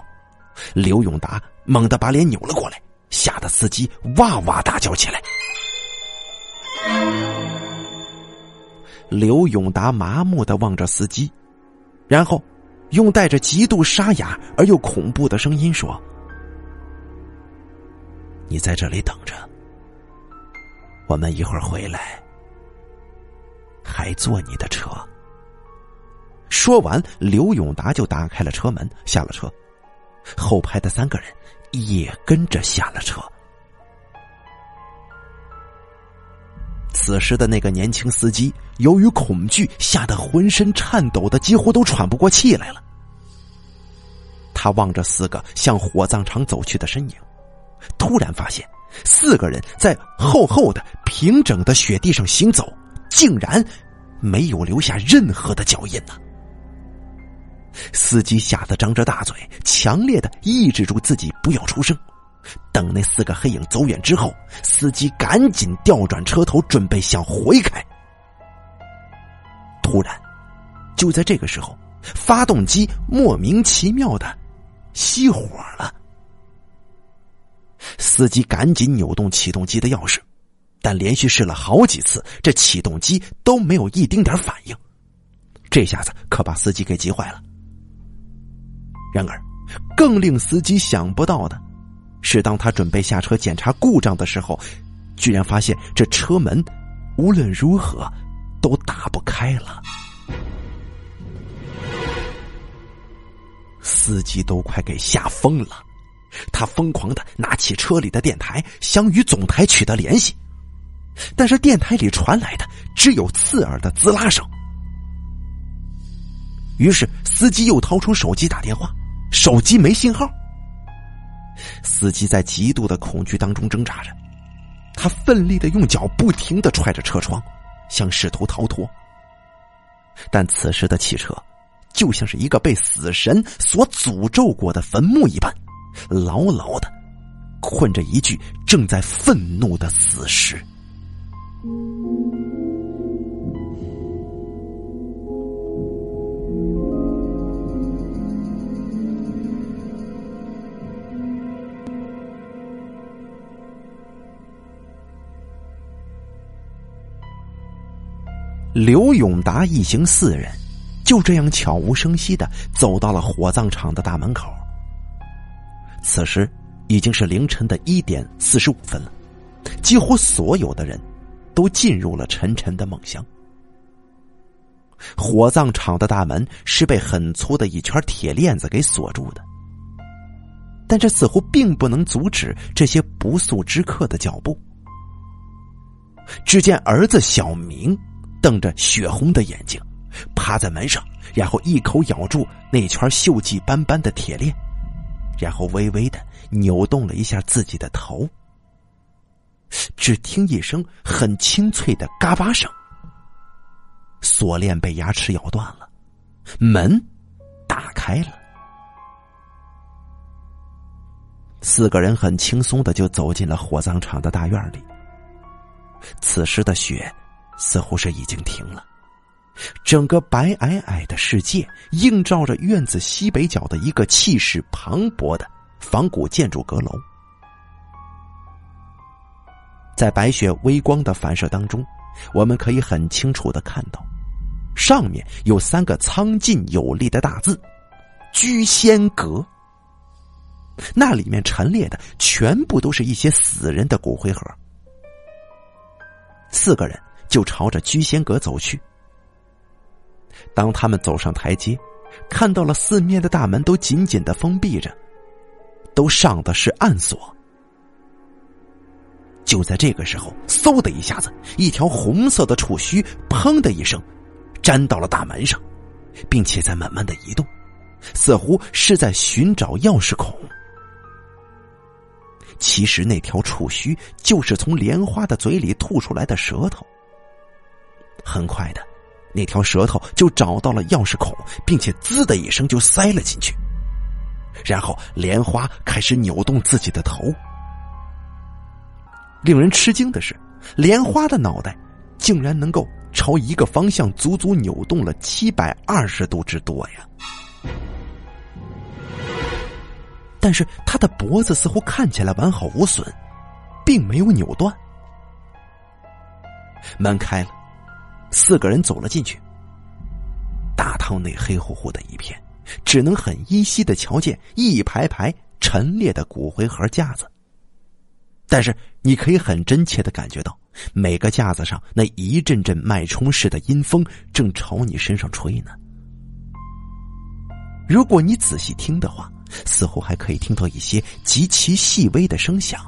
A: 刘永达猛地把脸扭了过来，吓得司机哇哇大叫起来。刘永达麻木的望着司机，然后用带着极度沙哑而又恐怖的声音说。你在这里等着，我们一会儿回来，还坐你的车。说完，刘永达就打开了车门，下了车，后排的三个人也跟着下了车。此时的那个年轻司机，由于恐惧，吓得浑身颤抖的几乎都喘不过气来了。他望着四个向火葬场走去的身影。突然发现，四个人在厚厚的、平整的雪地上行走，竟然没有留下任何的脚印呢。司机吓得张着大嘴，强烈的抑制住自己不要出声。等那四个黑影走远之后，司机赶紧调转车头，准备想回开。突然，就在这个时候，发动机莫名其妙的熄火了。司机赶紧扭动启动机的钥匙，但连续试了好几次，这启动机都没有一丁点反应。这下子可把司机给急坏了。然而，更令司机想不到的是，当他准备下车检查故障的时候，居然发现这车门无论如何都打不开了。司机都快给吓疯了。他疯狂的拿起车里的电台，想与总台取得联系，但是电台里传来的只有刺耳的滋啦声。于是司机又掏出手机打电话，手机没信号。司机在极度的恐惧当中挣扎着，他奋力的用脚不停的踹着车窗，想试图逃脱。但此时的汽车，就像是一个被死神所诅咒过的坟墓一般，牢牢的困着一具正在愤怒的死尸。刘永达一行四人就这样悄无声息的走到了火葬场的大门口。此时已经是凌晨的一点四十五分了，几乎所有的人都进入了沉沉的梦乡。火葬场的大门是被很粗的一圈铁链子给锁住的，但这似乎并不能阻止这些不速之客的脚步。只见儿子小明。瞪着血红的眼睛，趴在门上，然后一口咬住那圈锈迹斑斑的铁链，然后微微的扭动了一下自己的头。只听一声很清脆的嘎巴声，锁链被牙齿咬断了，门打开了，四个人很轻松的就走进了火葬场的大院里。此时的雪。似乎是已经停了，整个白皑皑的世界映照着院子西北角的一个气势磅礴的仿古建筑阁楼，在白雪微光的反射当中，我们可以很清楚的看到，上面有三个苍劲有力的大字“居仙阁”，那里面陈列的全部都是一些死人的骨灰盒，四个人。就朝着居仙阁走去。当他们走上台阶，看到了四面的大门都紧紧的封闭着，都上的是暗锁。就在这个时候，嗖的一下子，一条红色的触须“砰”的一声，粘到了大门上，并且在慢慢的移动，似乎是在寻找钥匙孔。其实那条触须就是从莲花的嘴里吐出来的舌头。很快的，那条舌头就找到了钥匙孔，并且“滋”的一声就塞了进去。然后莲花开始扭动自己的头。令人吃惊的是，莲花的脑袋竟然能够朝一个方向足足扭动了七百二十度之多呀！但是他的脖子似乎看起来完好无损，并没有扭断。门开了。四个人走了进去，大堂内黑乎乎的一片，只能很依稀的瞧见一排排陈列的骨灰盒架子。但是你可以很真切的感觉到，每个架子上那一阵阵脉冲式的阴风正朝你身上吹呢。如果你仔细听的话，似乎还可以听到一些极其细微的声响，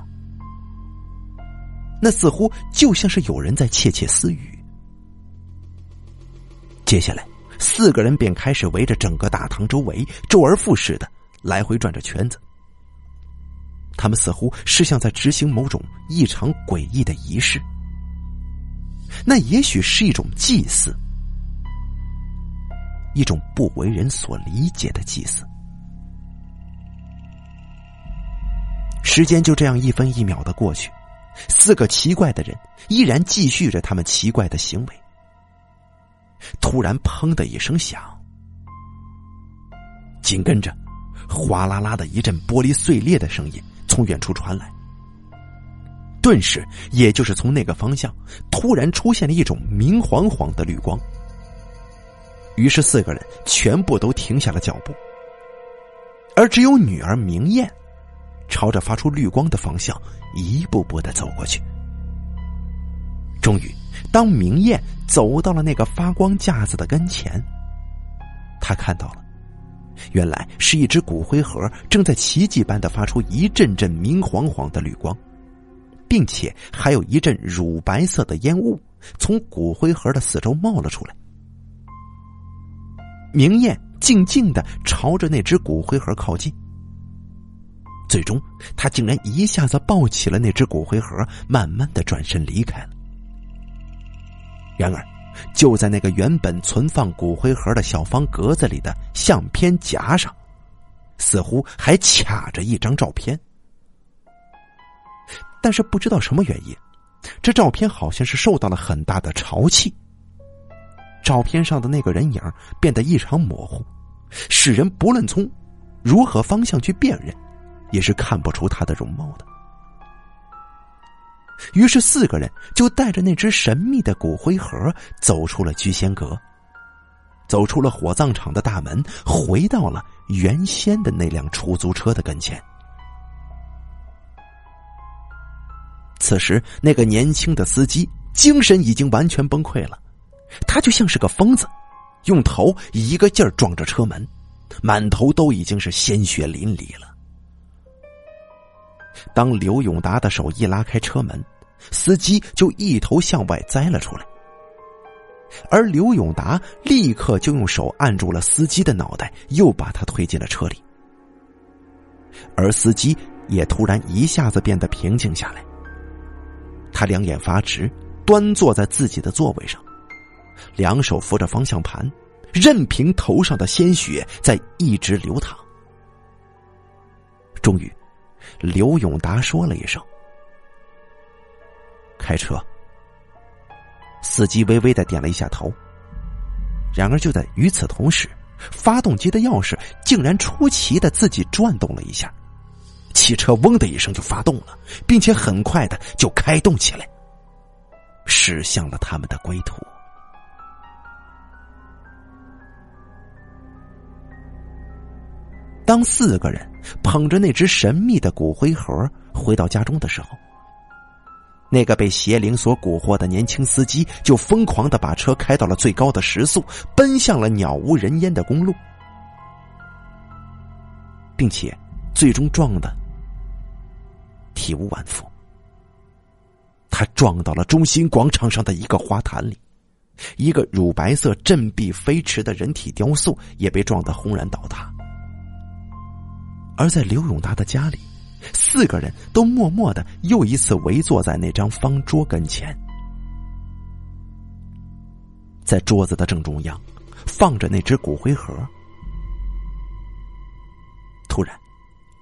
A: 那似乎就像是有人在窃窃私语。接下来，四个人便开始围着整个大堂周围周而复始的来回转着圈子。他们似乎是像在执行某种异常诡异的仪式，那也许是一种祭祀，一种不为人所理解的祭祀。时间就这样一分一秒的过去，四个奇怪的人依然继续着他们奇怪的行为。突然，砰的一声响，紧跟着，哗啦啦的一阵玻璃碎裂的声音从远处传来。顿时，也就是从那个方向，突然出现了一种明晃晃的绿光。于是，四个人全部都停下了脚步，而只有女儿明艳，朝着发出绿光的方向一步步的走过去。终于。当明艳走到了那个发光架子的跟前，他看到了，原来是一只骨灰盒正在奇迹般的发出一阵阵明晃晃的绿光，并且还有一阵乳白色的烟雾从骨灰盒的四周冒了出来。明艳静静的朝着那只骨灰盒靠近。最终，他竟然一下子抱起了那只骨灰盒，慢慢的转身离开了。然而，就在那个原本存放骨灰盒的小方格子里的相片夹上，似乎还卡着一张照片。但是不知道什么原因，这照片好像是受到了很大的潮气。照片上的那个人影变得异常模糊，使人不论从如何方向去辨认，也是看不出他的容貌的。于是四个人就带着那只神秘的骨灰盒走出了居仙阁，走出了火葬场的大门，回到了原先的那辆出租车的跟前。此时，那个年轻的司机精神已经完全崩溃了。他就像是个疯子，用头一个劲儿撞着车门，满头都已经是鲜血淋漓了。当刘永达的手一拉开车门，司机就一头向外栽了出来，而刘永达立刻就用手按住了司机的脑袋，又把他推进了车里。而司机也突然一下子变得平静下来，他两眼发直，端坐在自己的座位上。两手扶着方向盘，任凭头上的鲜血在一直流淌。终于，刘永达说了一声：“开车。”司机微微的点了一下头。然而，就在与此同时，发动机的钥匙竟然出奇的自己转动了一下，汽车“嗡”的一声就发动了，并且很快的就开动起来，驶向了他们的归途。当四个人捧着那只神秘的骨灰盒回到家中的时候，那个被邪灵所蛊惑的年轻司机就疯狂的把车开到了最高的时速，奔向了鸟无人烟的公路，并且最终撞的体无完肤。他撞到了中心广场上的一个花坛里，一个乳白色振臂飞驰的人体雕塑也被撞得轰然倒塌。而在刘永达的家里，四个人都默默的又一次围坐在那张方桌跟前，在桌子的正中央放着那只骨灰盒。突然，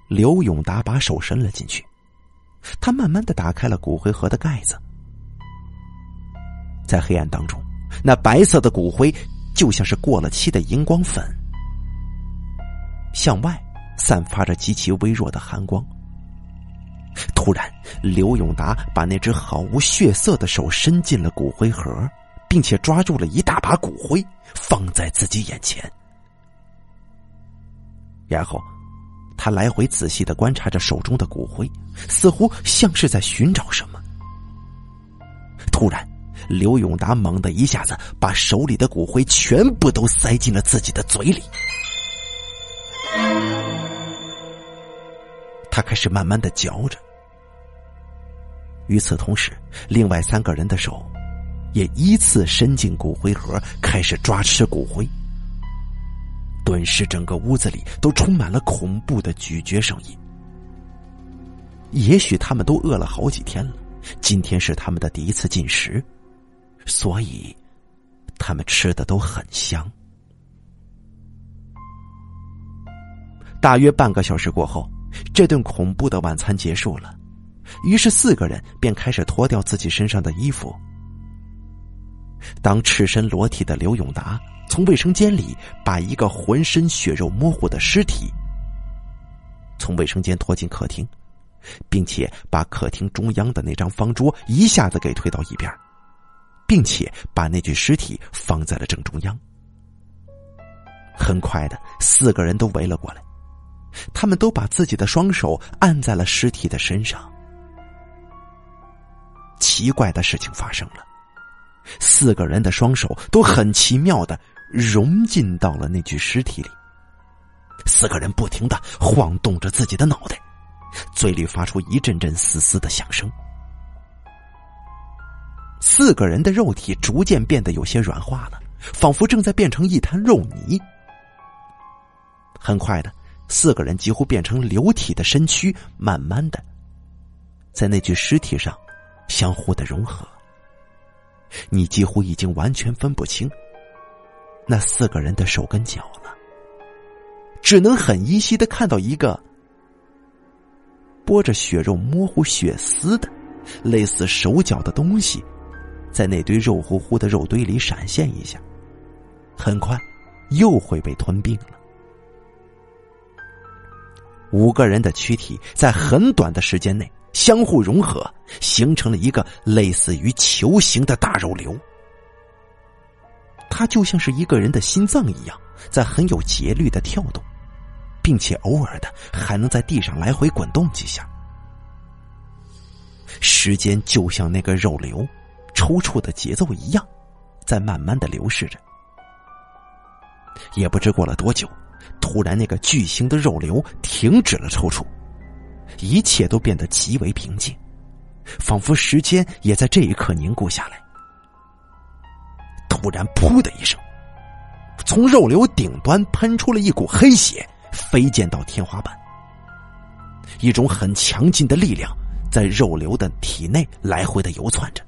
A: 刘永达把手伸了进去，他慢慢的打开了骨灰盒的盖子，在黑暗当中，那白色的骨灰就像是过了期的荧光粉，向外。散发着极其微弱的寒光。突然，刘永达把那只毫无血色的手伸进了骨灰盒，并且抓住了一大把骨灰，放在自己眼前。然后，他来回仔细的观察着手中的骨灰，似乎像是在寻找什么。突然，刘永达猛地一下子把手里的骨灰全部都塞进了自己的嘴里。他开始慢慢的嚼着，与此同时，另外三个人的手也依次伸进骨灰盒，开始抓吃骨灰。顿时，整个屋子里都充满了恐怖的咀嚼声音。也许他们都饿了好几天了，今天是他们的第一次进食，所以他们吃的都很香。大约半个小时过后。这顿恐怖的晚餐结束了，于是四个人便开始脱掉自己身上的衣服。当赤身裸体的刘永达从卫生间里把一个浑身血肉模糊的尸体从卫生间拖进客厅，并且把客厅中央的那张方桌一下子给推到一边，并且把那具尸体放在了正中央。很快的，四个人都围了过来。他们都把自己的双手按在了尸体的身上。奇怪的事情发生了，四个人的双手都很奇妙的融进到了那具尸体里。四个人不停的晃动着自己的脑袋，嘴里发出一阵阵嘶嘶的响声。四个人的肉体逐渐变得有些软化了，仿佛正在变成一滩肉泥。很快的，四个人几乎变成流体的身躯，慢慢的在那具尸体上相互的融合。你几乎已经完全分不清那四个人的手跟脚了，只能很依稀的看到一个剥着血肉、模糊血丝的类似手脚的东西，在那堆肉乎乎的肉堆里闪现一下，很快又会被吞并了。五个人的躯体在很短的时间内。相互融合，形成了一个类似于球形的大肉瘤。它就像是一个人的心脏一样，在很有节律的跳动，并且偶尔的还能在地上来回滚动几下。时间就像那个肉瘤抽搐的节奏一样，在慢慢的流逝着。也不知过了多久，突然那个巨型的肉瘤停止了抽搐。一切都变得极为平静，仿佛时间也在这一刻凝固下来。突然，噗的一声，从肉瘤顶端喷出了一股黑血，飞溅到天花板。一种很强劲的力量在肉瘤的体内来回的游窜着。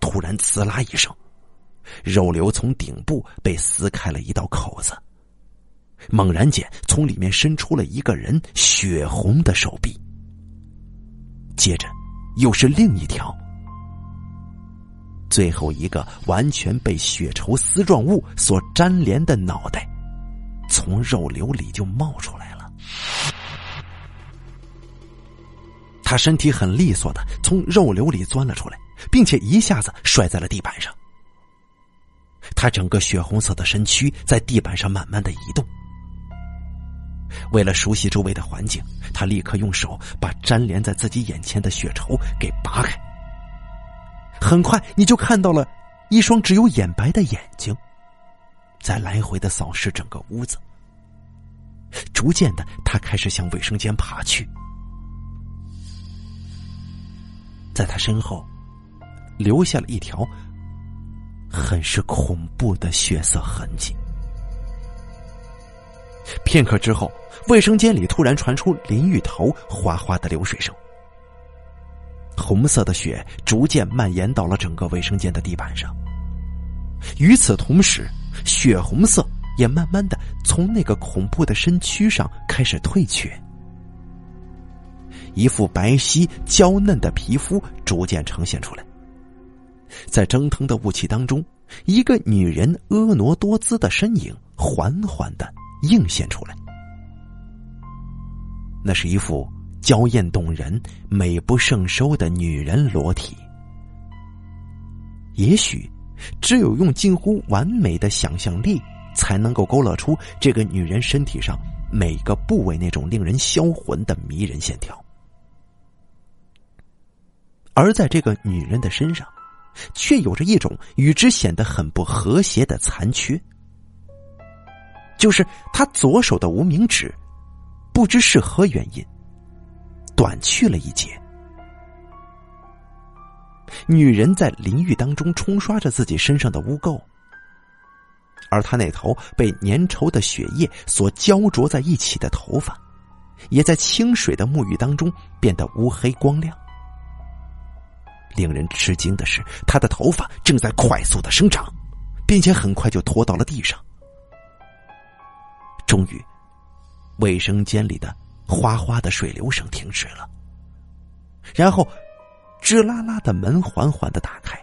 A: 突然，滋啦一声，肉瘤从顶部被撕开了一道口子。猛然间，从里面伸出了一个人血红的手臂，接着又是另一条，最后一个完全被血稠丝状物所粘连的脑袋，从肉瘤里就冒出来了。他身体很利索的从肉瘤里钻了出来，并且一下子摔在了地板上。他整个血红色的身躯在地板上慢慢的移动。为了熟悉周围的环境，他立刻用手把粘连在自己眼前的血绸给拔开。很快，你就看到了一双只有眼白的眼睛，在来回的扫视整个屋子。逐渐的，他开始向卫生间爬去，在他身后留下了一条很是恐怖的血色痕迹。片刻之后，卫生间里突然传出淋浴头哗哗的流水声。红色的血逐渐蔓延到了整个卫生间的地板上。与此同时，血红色也慢慢的从那个恐怖的身躯上开始退却，一副白皙娇嫩的皮肤逐渐呈现出来。在蒸腾的雾气当中，一个女人婀娜多姿的身影缓缓的。映现出来，那是一副娇艳动人、美不胜收的女人裸体。也许，只有用近乎完美的想象力，才能够勾勒出这个女人身体上每个部位那种令人销魂的迷人线条。而在这个女人的身上，却有着一种与之显得很不和谐的残缺。就是他左手的无名指，不知是何原因，短去了一截。女人在淋浴当中冲刷着自己身上的污垢，而她那头被粘稠的血液所焦灼在一起的头发，也在清水的沐浴当中变得乌黑光亮。令人吃惊的是，她的头发正在快速的生长，并且很快就拖到了地上。终于，卫生间里的哗哗的水流声停止了。然后，吱啦啦的门缓缓的打开。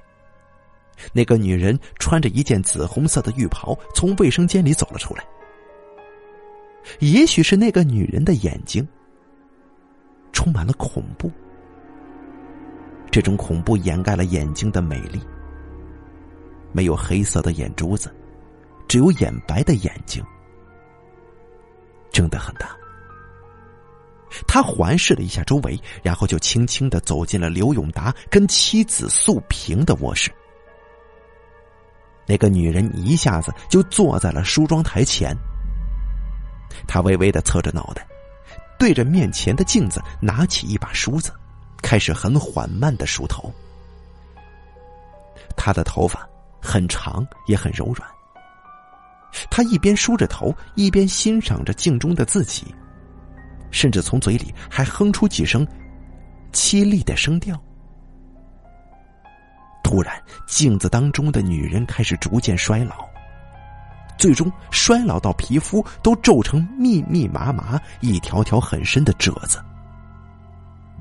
A: 那个女人穿着一件紫红色的浴袍从卫生间里走了出来。也许是那个女人的眼睛充满了恐怖，这种恐怖掩盖了眼睛的美丽。没有黑色的眼珠子，只有眼白的眼睛。睁得很大，他环视了一下周围，然后就轻轻的走进了刘永达跟妻子素萍的卧室。那个女人一下子就坐在了梳妆台前，她微微的侧着脑袋，对着面前的镜子，拿起一把梳子，开始很缓慢的梳头。她的头发很长，也很柔软。他一边梳着头，一边欣赏着镜中的自己，甚至从嘴里还哼出几声凄厉的声调。突然，镜子当中的女人开始逐渐衰老，最终衰老到皮肤都皱成密密麻麻、一条条很深的褶子，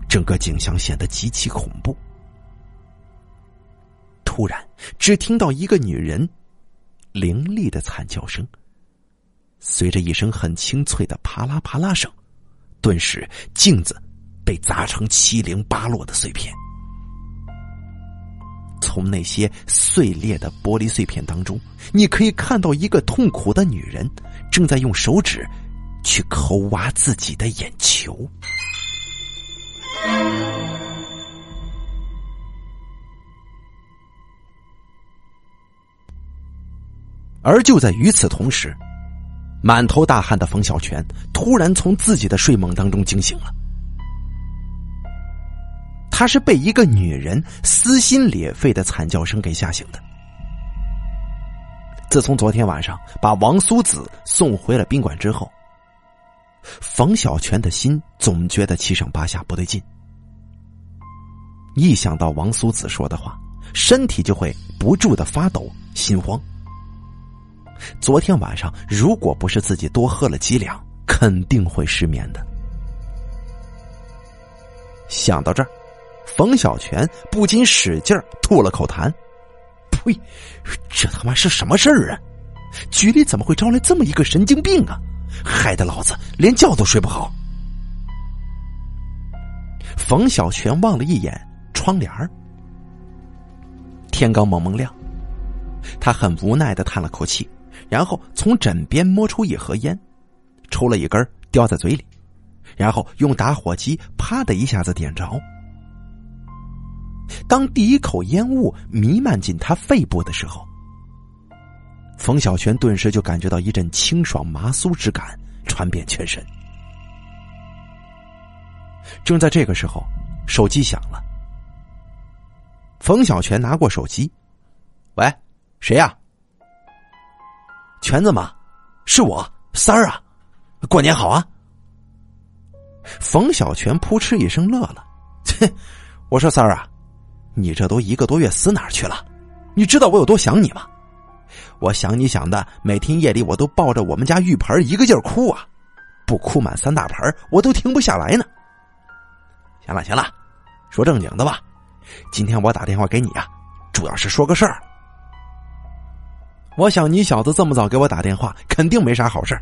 A: 整个景象显得极其恐怖。突然，只听到一个女人。凌厉的惨叫声，随着一声很清脆的啪啦啪啦声，顿时镜子被砸成七零八落的碎片。从那些碎裂的玻璃碎片当中，你可以看到一个痛苦的女人正在用手指去抠挖自己的眼球。而就在与此同时，满头大汗的冯小泉突然从自己的睡梦当中惊醒了。他是被一个女人撕心裂肺的惨叫声给吓醒的。自从昨天晚上把王苏子送回了宾馆之后，冯小泉的心总觉得七上八下不对劲。一想到王苏子说的话，身体就会不住的发抖、心慌。昨天晚上，如果不是自己多喝了几两，肯定会失眠的。想到这儿，冯小泉不禁使劲吐了口痰：“呸！这他妈是什么事儿啊？局里怎么会招来这么一个神经病啊？害得老子连觉都睡不好。”冯小泉望了一眼窗帘天刚蒙蒙亮，他很无奈的叹了口气。然后从枕边摸出一盒烟，抽了一根，叼在嘴里，然后用打火机啪的一下子点着。当第一口烟雾弥漫进他肺部的时候，冯小泉顿时就感觉到一阵清爽麻酥之感传遍全身。正在这个时候，手机响了。冯小泉拿过手机，喂，谁呀？全子吗？是我三儿啊！过年好啊！冯小泉扑哧一声乐了，切！我说三儿啊，你这都一个多月死哪儿去了？你知道我有多想你吗？我想你想的，每天夜里我都抱着我们家浴盆一个劲儿哭啊，不哭满三大盆我都停不下来呢。行了行了，说正经的吧，今天我打电话给你啊，主要是说个事儿。我想你小子这么早给我打电话，肯定没啥好事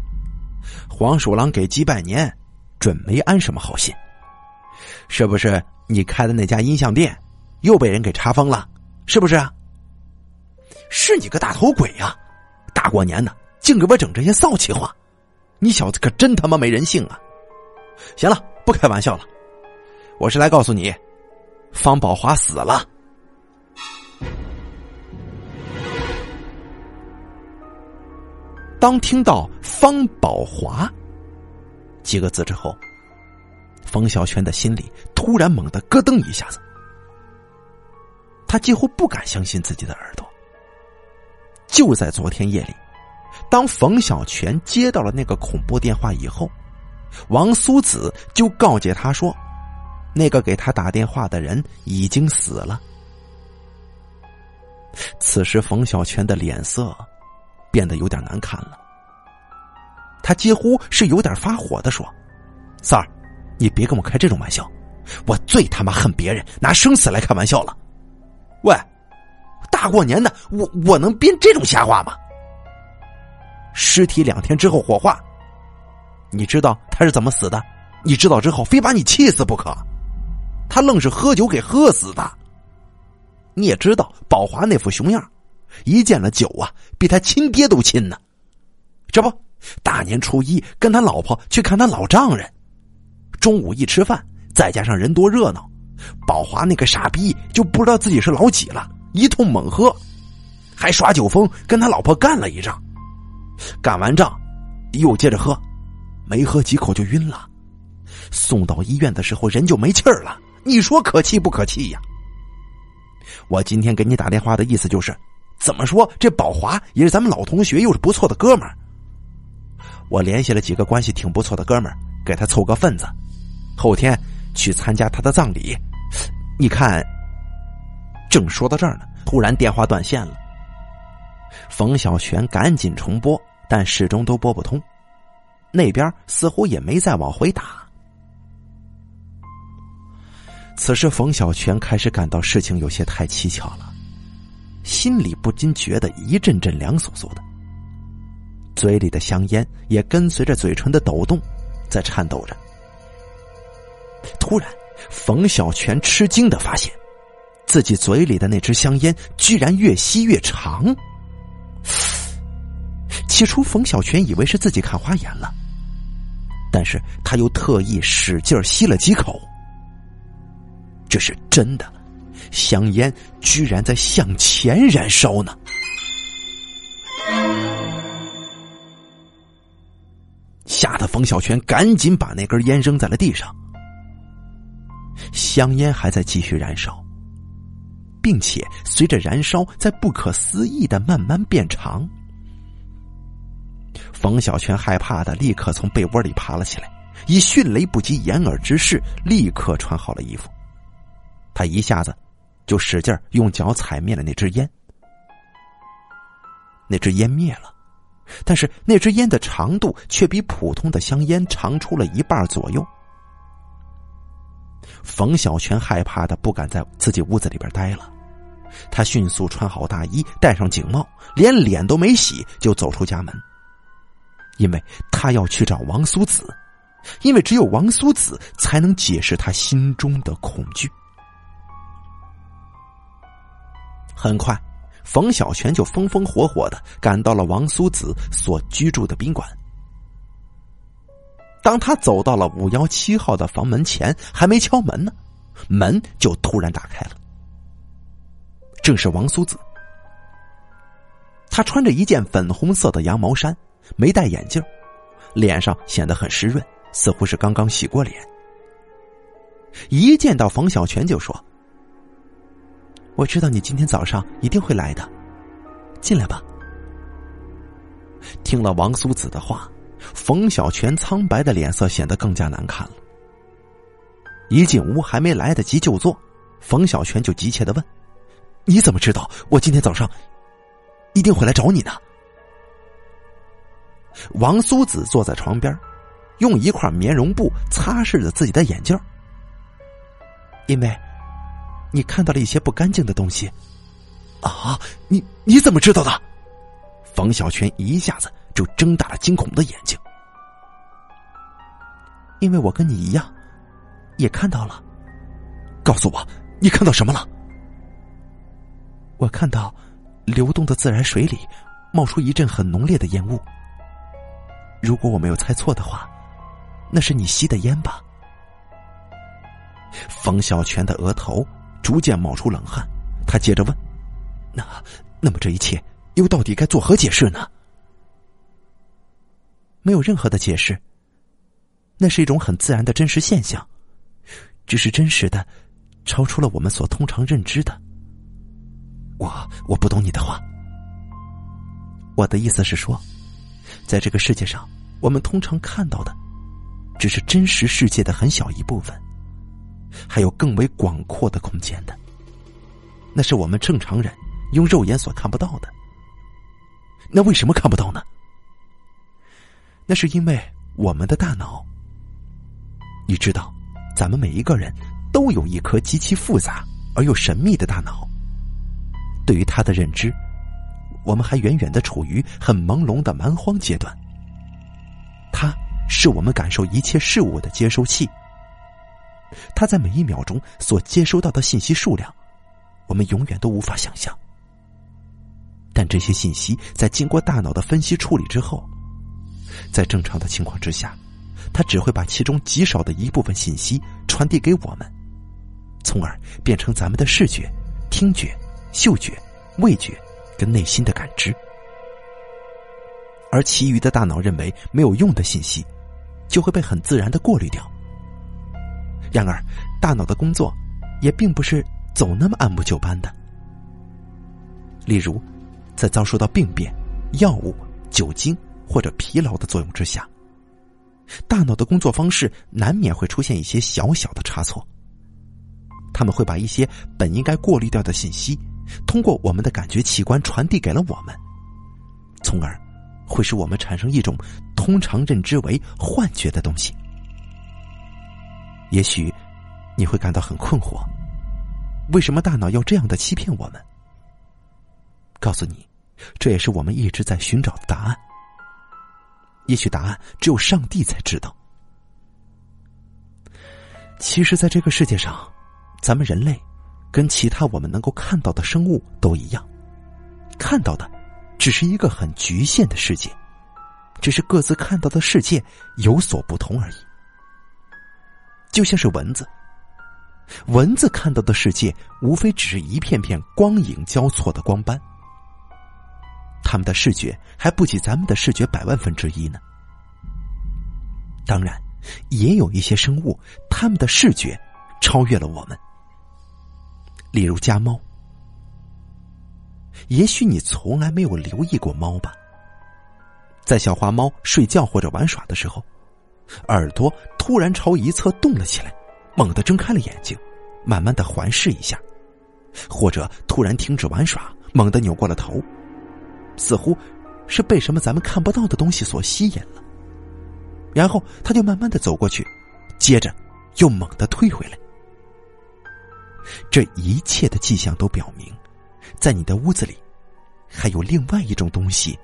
A: 黄鼠狼给鸡拜年，准没安什么好心。是不是你开的那家音像店又被人给查封了？是不是？是你个大头鬼呀！大过年的，净给我整这些骚气话，你小子可真他妈没人性啊！行了，不开玩笑了，我是来告诉你，方宝华死了。当听到“方宝华”几个字之后，冯小泉的心里突然猛地咯噔一下子，他几乎不敢相信自己的耳朵。就在昨天夜里，当冯小泉接到了那个恐怖电话以后，王苏子就告诫他说，那个给他打电话的人已经死了。此时，冯小泉的脸色。变得有点难看了，他几乎是有点发火的说：“三儿，你别跟我开这种玩笑，我最他妈恨别人拿生死来开玩笑了。喂，大过年的，我我能编这种瞎话吗？尸体两天之后火化，你知道他是怎么死的？你知道之后非把你气死不可。他愣是喝酒给喝死的。你也知道宝华那副熊样。”一见了酒啊，比他亲爹都亲呢。这不，大年初一跟他老婆去看他老丈人，中午一吃饭，再加上人多热闹，宝华那个傻逼就不知道自己是老几了，一通猛喝，还耍酒疯跟他老婆干了一仗。干完仗，又接着喝，没喝几口就晕了。送到医院的时候，人就没气儿了。你说可气不可气呀？我今天给你打电话的意思就是。怎么说这宝华也是咱们老同学，又是不错的哥们儿。我联系了几个关系挺不错的哥们儿，给他凑个份子，后天去参加他的葬礼。你看，正说到这儿呢，突然电话断线了。冯小泉赶紧重拨，但始终都拨不通，那边似乎也没再往回打。此时，冯小泉开始感到事情有些太蹊跷了，心里不禁觉得一阵阵凉飕飕的，嘴里的香烟也跟随着嘴唇的抖动，在颤抖着。突然，冯小泉吃惊的发现，自己嘴里的那支香烟居然越吸越长。起初，冯小泉以为是自己看花眼了，但是他又特意使劲吸了几口。这是真的，香烟居然在向前燃烧呢！吓得冯小泉赶紧把那根烟扔在了地上。香烟还在继续燃烧，并且随着燃烧在不可思议的慢慢变长。冯小泉害怕的立刻从被窝里爬了起来，以迅雷不及掩耳之势立刻穿好了衣服。他一下子就使劲用脚踩灭了那支烟，那支烟灭了，但是那支烟的长度却比普通的香烟长出了一半左右。冯小泉害怕的不敢在自己屋子里边待了，他迅速穿好大衣，戴上警帽，连脸都没洗就走出家门，因为他要去找王苏子，因为只有王苏子才能解释他心中的恐惧。很快，冯小泉就风风火火的赶到了王苏子所居住的宾馆。当他走到了五幺七号的房门前，还没敲门呢，门就突然打开了。正是王苏子，他穿着一件粉红色的羊毛衫，没戴眼镜，脸上显得很湿润，似乎是刚刚洗过脸。一见到冯小泉就说。我知道你今天早上一定会来的，进来吧。听了王苏子的话，冯小泉苍白的脸色显得更加难看了。一进屋，还没来得及就坐，冯小泉就急切的问：“你怎么知道我今天早上一定会来找你呢？”王苏子坐在床边，用一块棉绒布擦拭着自己的眼镜，因为。你看到了一些不干净的东西，啊！你你怎么知道的？冯小泉一下子就睁大了惊恐的眼睛，因为我跟你一样，也看到了。告诉我，你看到什么了？我看到流动的自来水里冒出一阵很浓烈的烟雾。如果我没有猜错的话，那是你吸的烟吧？冯小泉的额头。逐渐冒出冷汗，他接着问：“那，那么这一切又到底该作何解释呢？”没有任何的解释。那是一种很自然的真实现象，只是真实的，超出了我们所通常认知的。我我不懂你的话。我的意思是说，在这个世界上，我们通常看到的，只是真实世界的很小一部分。还有更为广阔的空间的，那是我们正常人用肉眼所看不到的。那为什么看不到呢？那是因为我们的大脑。你知道，咱们每一个人都有一颗极其复杂而又神秘的大脑。对于它的认知，我们还远远的处于很朦胧的蛮荒阶段。它是我们感受一切事物的接收器。他在每一秒钟所接收到的信息数量，我们永远都无法想象。但这些信息在经过大脑的分析处理之后，在正常的情况之下，它只会把其中极少的一部分信息传递给我们，从而变成咱们的视觉、听觉、嗅觉、味觉跟内心的感知。而其余的大脑认为没有用的信息，就会被很自然的过滤掉。然而，大脑的工作也并不是总那么按部就班的。例如，在遭受到病变、药物、酒精或者疲劳的作用之下，大脑的工作方式难免会出现一些小小的差错。他们会把一些本应该过滤掉的信息，通过我们的感觉器官传递给了我们，从而会使我们产生一种通常认知为幻觉的东西。也许你会感到很困惑，为什么大脑要这样的欺骗我们？告诉你，这也是我们一直在寻找的答案。也许答案只有上帝才知道。其实，在这个世界上，咱们人类跟其他我们能够看到的生物都一样，看到的只是一个很局限的世界，只是各自看到的世界有所不同而已。就像是蚊子，蚊子看到的世界无非只是一片片光影交错的光斑，他们的视觉还不及咱们的视觉百万分之一呢。当然，也有一些生物，他们的视觉超越了我们，例如家猫。也许你从来没有留意过猫吧，在小花猫睡觉或者玩耍的时候。耳朵突然朝一侧动了起来，猛地睁开了眼睛，慢慢的环视一下，或者突然停止玩耍，猛地扭过了头，似乎是被什么咱们看不到的东西所吸引了。然后他就慢慢的走过去，接着又猛地退回来。这一切的迹象都表明，在你的屋子里，还有另外一种东西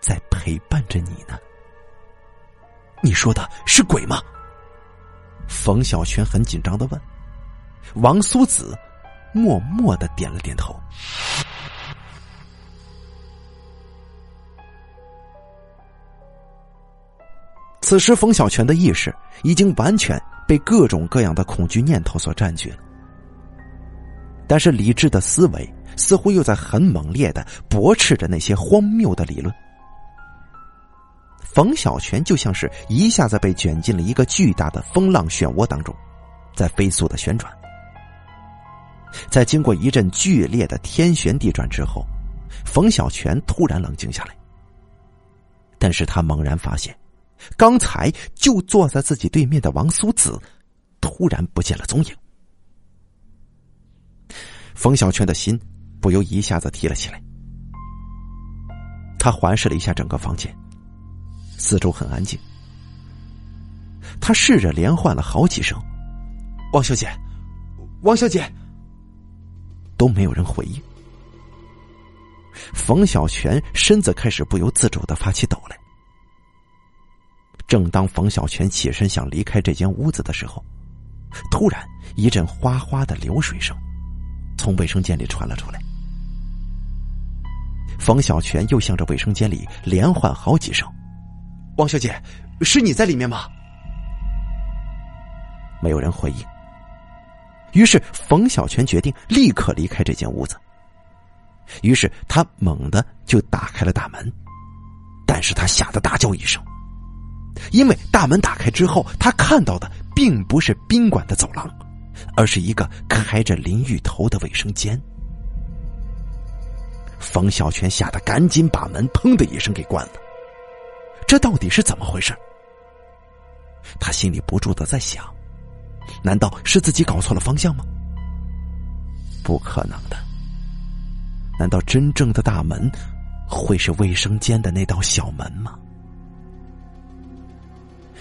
A: 在陪伴着你呢。你说的是鬼吗？冯小泉很紧张的问。王苏子默默的点了点头。此时，冯小泉的意识已经完全被各种各样的恐惧念头所占据了，但是理智的思维似乎又在很猛烈的驳斥着那些荒谬的理论。冯小泉就像是一下子被卷进了一个巨大的风浪漩涡当中，在飞速的旋转。在经过一阵剧烈的天旋地转之后，冯小泉突然冷静下来。但是他猛然发现，刚才就坐在自己对面的王苏子，突然不见了踪影。冯小泉的心不由一下子提了起来。他环视了一下整个房间。四周很安静，他试着连唤了好几声：“王小姐，王小姐。”都没有人回应。冯小泉身子开始不由自主的发起抖来。正当冯小泉起身想离开这间屋子的时候，突然一阵哗哗的流水声从卫生间里传了出来。冯小泉又向着卫生间里连唤好几声。王小姐，是你在里面吗？没有人回应。于是冯小泉决定立刻离开这间屋子。于是他猛地就打开了大门，但是他吓得大叫一声，因为大门打开之后，他看到的并不是宾馆的走廊，而是一个开着淋浴头的卫生间。冯小泉吓得赶紧把门砰的一声给关了。这到底是怎么回事？他心里不住的在想：难道是自己搞错了方向吗？不可能的。难道真正的大门会是卫生间的那道小门吗？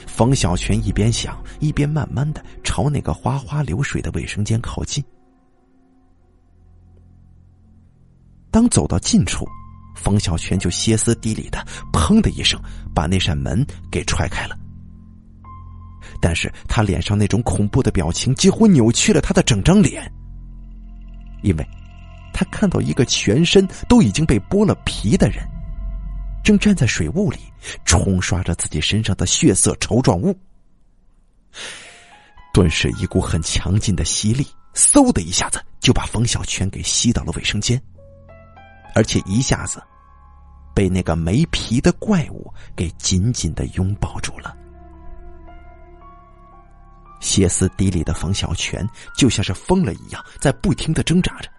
A: 冯小泉一边想，一边慢慢的朝那个哗哗流水的卫生间靠近。当走到近处。冯小泉就歇斯底里的“砰”的一声把那扇门给踹开了，但是他脸上那种恐怖的表情几乎扭曲了他的整张脸，因为，他看到一个全身都已经被剥了皮的人，正站在水雾里冲刷着自己身上的血色稠状物，顿时一股很强劲的吸力，嗖的一下子就把冯小泉给吸到了卫生间。而且一下子，被那个没皮的怪物给紧紧的拥抱住了。歇斯底里的冯小泉就像是疯了一样，在不停的挣扎着，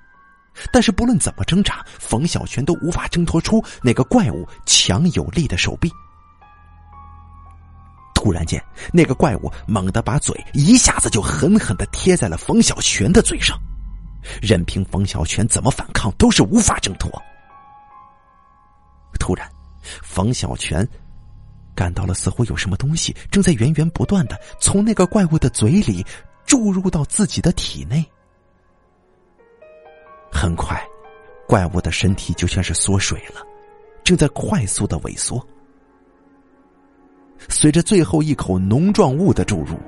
A: 但是不论怎么挣扎，冯小泉都无法挣脱出那个怪物强有力的手臂。突然间，那个怪物猛地把嘴一下子就狠狠的贴在了冯小泉的嘴上，任凭冯小泉怎么反抗，都是无法挣脱。突然，冯小泉感到了似乎有什么东西正在源源不断的从那个怪物的嘴里注入到自己的体内。很快，怪物的身体就像是缩水了，正在快速的萎缩。随着最后一口浓状物的注入，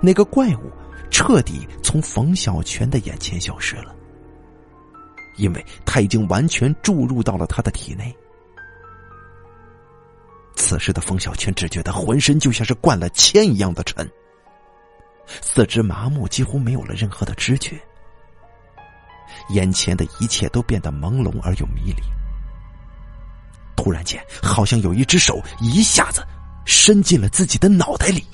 A: 那个怪物彻底从冯小泉的眼前消失了，因为他已经完全注入到了他的体内。此时的冯小泉只觉得浑身就像是灌了铅一样的沉，四肢麻木，几乎没有了任何的知觉，眼前的一切都变得朦胧而又迷离。突然间，好像有一只手一下子。伸进了自己的脑袋里，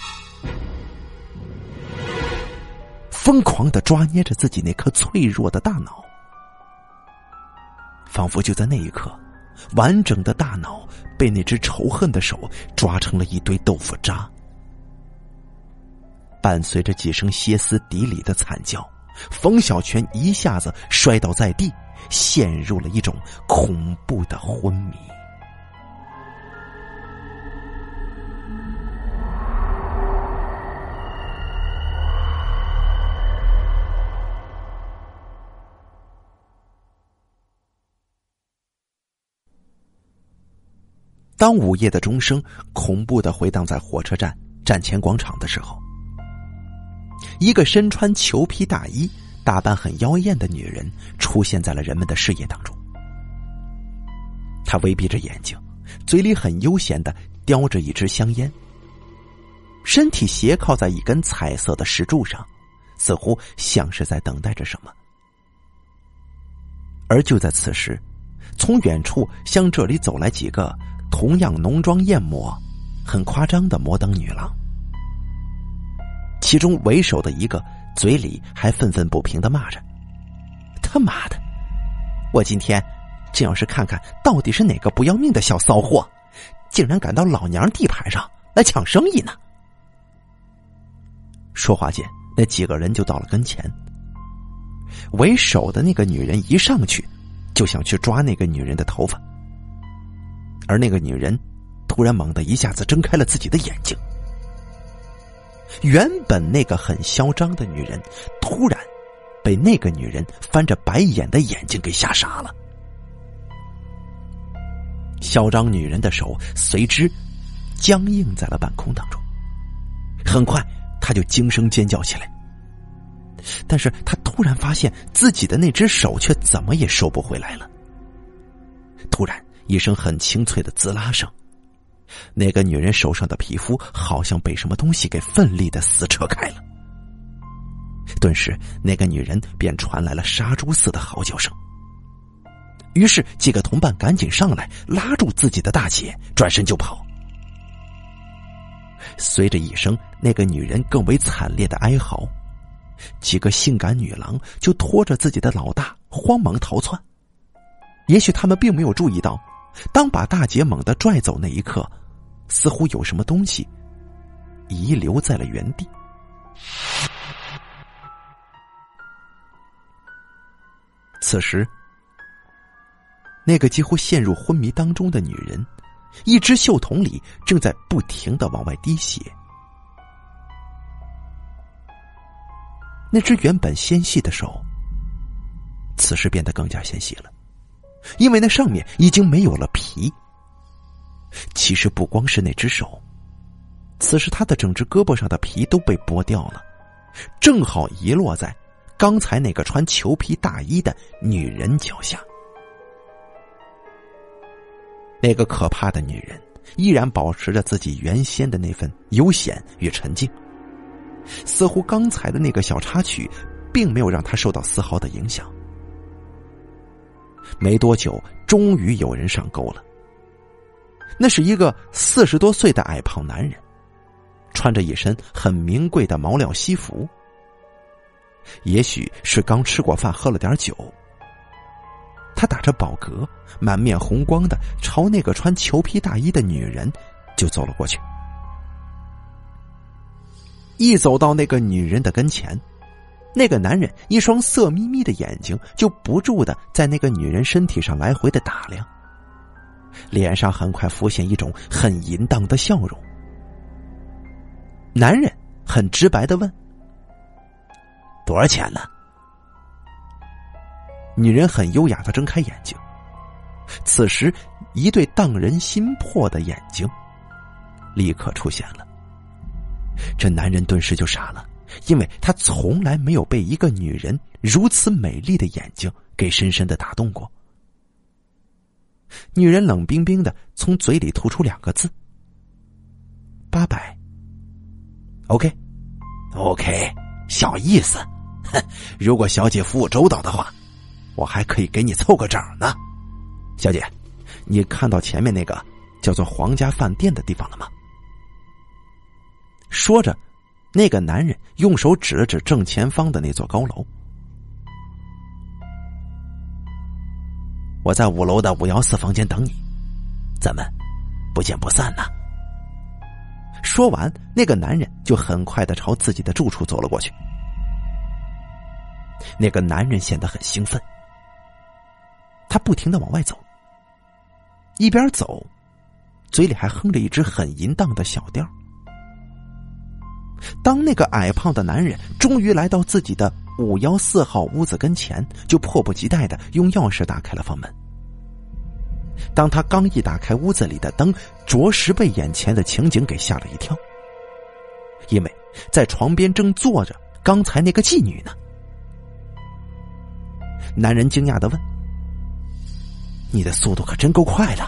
A: 疯狂的抓捏着自己那颗脆弱的大脑，仿佛就在那一刻，完整的大脑被那只仇恨的手抓成了一堆豆腐渣。伴随着几声歇斯底里的惨叫，冯小泉一下子摔倒在地，陷入了一种恐怖的昏迷。当午夜的钟声恐怖的回荡在火车站站前广场的时候，一个身穿裘皮大衣、打扮很妖艳的女人出现在了人们的视野当中。她微闭着眼睛，嘴里很悠闲的叼着一支香烟，身体斜靠在一根彩色的石柱上，似乎像是在等待着什么。而就在此时，从远处向这里走来几个。同样浓妆艳抹、很夸张的摩登女郎，其中为首的一个嘴里还愤愤不平的骂着：“他妈的！我今天真要是看看到底是哪个不要命的小骚货，竟然敢到老娘地盘上来抢生意呢！”说话间，那几个人就到了跟前。为首的那个女人一上去，就想去抓那个女人的头发。而那个女人，突然猛地一下子睁开了自己的眼睛。原本那个很嚣张的女人，突然被那个女人翻着白眼的眼睛给吓傻了。嚣张女人的手随之僵硬在了半空当中。很快，她就惊声尖叫起来。但是她突然发现自己的那只手却怎么也收不回来了。突然。一声很清脆的滋啦声，那个女人手上的皮肤好像被什么东西给奋力的撕扯开了。顿时，那个女人便传来了杀猪似的嚎叫声。于是，几个同伴赶紧上来拉住自己的大姐，转身就跑。随着一声那个女人更为惨烈的哀嚎，几个性感女郎就拖着自己的老大慌忙逃窜。也许他们并没有注意到。当把大姐猛地拽走那一刻，似乎有什么东西遗留在了原地。此时，那个几乎陷入昏迷当中的女人，一只袖筒里正在不停的往外滴血。那只原本纤细的手，此时变得更加纤细了。因为那上面已经没有了皮。其实不光是那只手，此时他的整只胳膊上的皮都被剥掉了，正好遗落在刚才那个穿裘皮大衣的女人脚下。那个可怕的女人依然保持着自己原先的那份悠闲与沉静，似乎刚才的那个小插曲，并没有让她受到丝毫的影响。没多久，终于有人上钩了。那是一个四十多岁的矮胖男人，穿着一身很名贵的毛料西服。也许是刚吃过饭，喝了点酒，他打着饱嗝，满面红光的朝那个穿裘皮大衣的女人就走了过去。一走到那个女人的跟前，那个男人一双色眯眯的眼睛就不住的在那个女人身体上来回的打量，脸上很快浮现一种很淫荡的笑容。男人很直白的问：“多少钱呢？”女人很优雅的睁开眼睛，此时一对荡人心魄的眼睛立刻出现了。这男人顿时就傻了，因为他从来没有被一个女人如此美丽的眼睛给深深的打动过。女人冷冰冰的从嘴里吐出两个字：“八百。”“OK，OK，小意思。哼，如果小姐服务周到的话，我还可以给你凑个整呢。小姐，你看到前面那个叫做皇家饭店的地方了吗？”说着，那个男人用手指了指正前方的那座高楼。我在五楼的五幺四房间等你，咱们不见不散呐。说完，那个男人就很快的朝自己的住处走了过去。那个男人显得很兴奋，他不停的往外走，一边走，嘴里还哼着一支很淫荡的小调。当那个矮胖的男人终于来到自己的五幺四号屋子跟前，就迫不及待的用钥匙打开了房门。当他刚一打开屋子里的灯，着实被眼前的情景给吓了一跳。因为在床边正坐着刚才那个妓女呢。男人惊讶的问：“你的速度可真够快的，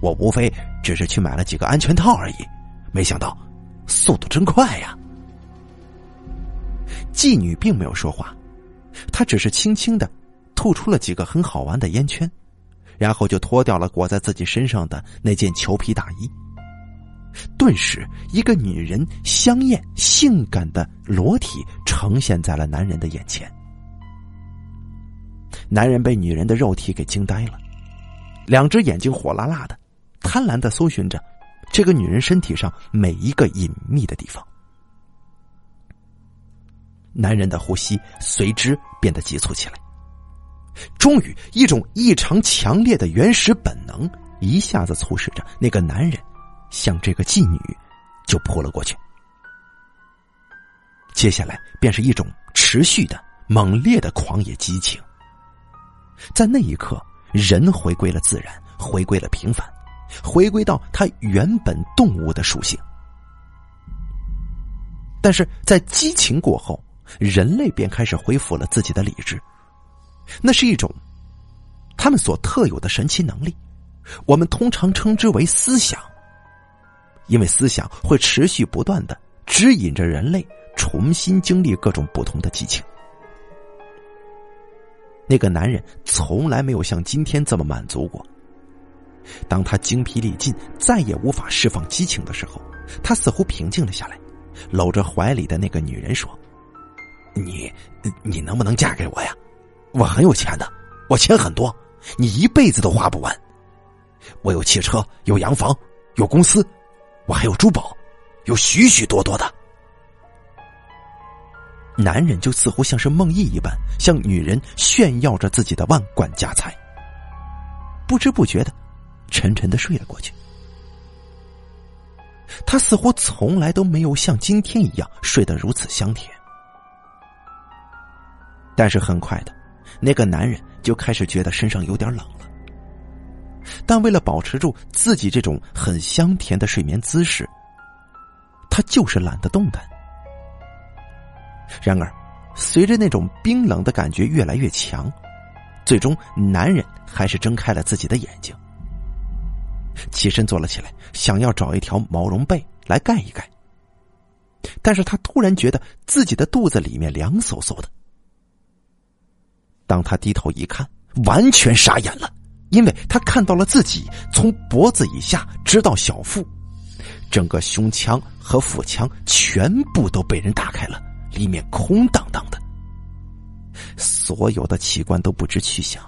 A: 我无非只是去买了几个安全套而已，没想到。”速度真快呀！妓女并没有说话，她只是轻轻的吐出了几个很好玩的烟圈，然后就脱掉了裹在自己身上的那件裘皮大衣。顿时，一个女人香艳、性感的裸体呈现在了男人的眼前。男人被女人的肉体给惊呆了，两只眼睛火辣辣的，贪婪的搜寻着。这个女人身体上每一个隐秘的地方，男人的呼吸随之变得急促起来。终于，一种异常强烈的原始本能一下子促使着那个男人向这个妓女就扑了过去。接下来便是一种持续的、猛烈的狂野激情。在那一刻，人回归了自然，回归了平凡。回归到它原本动物的属性，但是在激情过后，人类便开始恢复了自己的理智。那是一种他们所特有的神奇能力，我们通常称之为思想，因为思想会持续不断的指引着人类重新经历各种不同的激情。那个男人从来没有像今天这么满足过。当他精疲力尽，再也无法释放激情的时候，他似乎平静了下来，搂着怀里的那个女人说：“你，你能不能嫁给我呀？我很有钱的，我钱很多，你一辈子都花不完。我有汽车，有洋房，有公司，我还有珠宝，有许许多多的。”男人就似乎像是梦呓一般，向女人炫耀着自己的万贯家财，不知不觉的。沉沉的睡了过去。他似乎从来都没有像今天一样睡得如此香甜。但是很快的，那个男人就开始觉得身上有点冷了。但为了保持住自己这种很香甜的睡眠姿势，他就是懒得动弹。然而，随着那种冰冷的感觉越来越强，最终男人还是睁开了自己的眼睛。起身坐了起来，想要找一条毛绒被来盖一盖。但是他突然觉得自己的肚子里面凉飕飕的。当他低头一看，完全傻眼了，因为他看到了自己从脖子以下直到小腹，整个胸腔和腹腔全部都被人打开了，里面空荡荡的，所有的器官都不知去向，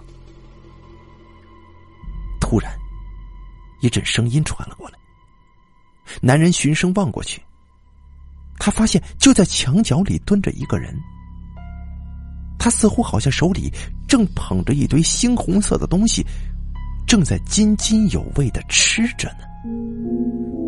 A: 突然，一阵声音传了过来。男人循声望过去，他发现就在墙角里蹲着一个人。他似乎好像手里正捧着一堆猩红色的东西，正在津津有味的吃着呢。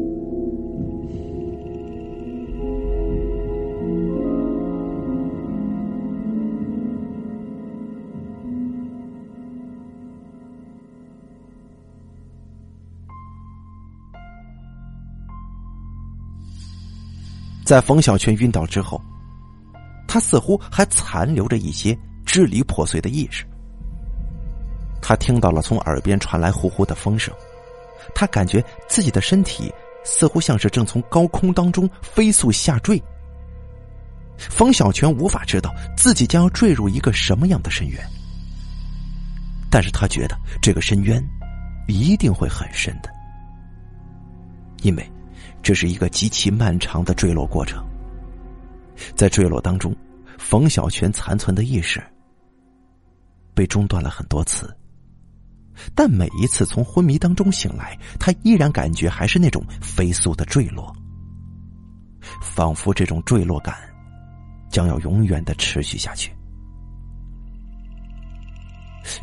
A: 在冯小泉晕倒之后，他似乎还残留着一些支离破碎的意识。他听到了从耳边传来呼呼的风声，他感觉自己的身体似乎像是正从高空当中飞速下坠。冯小泉无法知道自己将要坠入一个什么样的深渊，但是他觉得这个深渊一定会很深的，因为。这是一个极其漫长的坠落过程，在坠落当中，冯小泉残存的意识被中断了很多次，但每一次从昏迷当中醒来，他依然感觉还是那种飞速的坠落，仿佛这种坠落感将要永远的持续下去。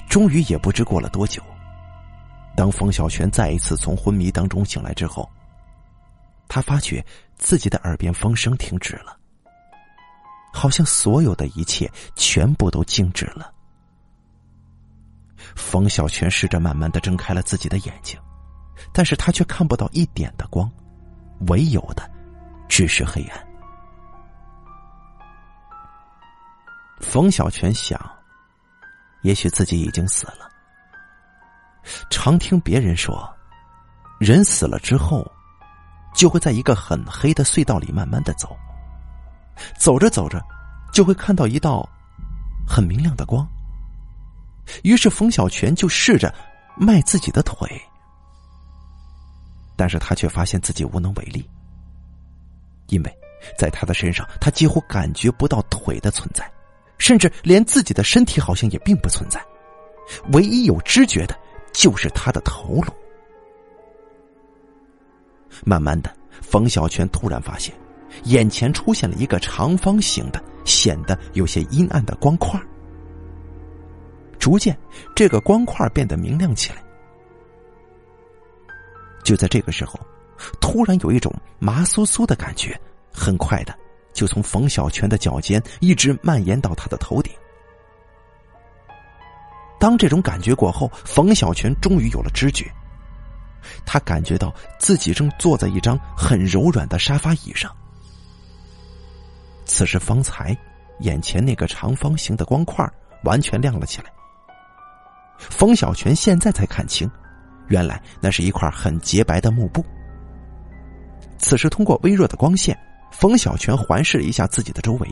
A: 终于也不知过了多久，当冯小泉再一次从昏迷当中醒来之后。他发觉自己的耳边风声停止了，好像所有的一切全部都静止了。冯小泉试着慢慢的睁开了自己的眼睛，但是他却看不到一点的光，唯有的只是黑暗。冯小泉想，也许自己已经死了。常听别人说，人死了之后。就会在一个很黑的隧道里慢慢的走，走着走着，就会看到一道很明亮的光。于是冯小泉就试着迈自己的腿，但是他却发现自己无能为力，因为在他的身上，他几乎感觉不到腿的存在，甚至连自己的身体好像也并不存在，唯一有知觉的就是他的头颅。慢慢的，冯小泉突然发现，眼前出现了一个长方形的、显得有些阴暗的光块。逐渐，这个光块变得明亮起来。就在这个时候，突然有一种麻酥酥的感觉，很快的就从冯小泉的脚尖一直蔓延到他的头顶。当这种感觉过后，冯小泉终于有了知觉。他感觉到自己正坐在一张很柔软的沙发椅上。此时，方才眼前那个长方形的光块完全亮了起来。冯小泉现在才看清，原来那是一块很洁白的幕布。此时，通过微弱的光线，冯小泉环视了一下自己的周围。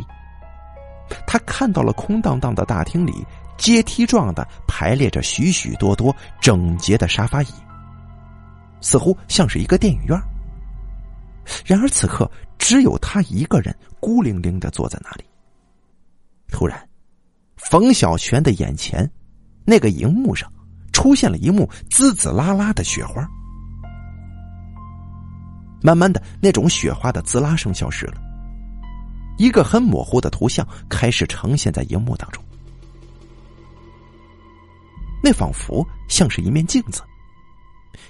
A: 他看到了空荡荡的大厅里，阶梯状的排列着许许多多整洁的沙发椅。似乎像是一个电影院。然而此刻只有他一个人孤零零的坐在那里。突然，冯小泉的眼前那个荧幕上出现了一幕滋滋啦啦的雪花。慢慢的，那种雪花的滋啦声消失了，一个很模糊的图像开始呈现在荧幕当中。那仿佛像是一面镜子。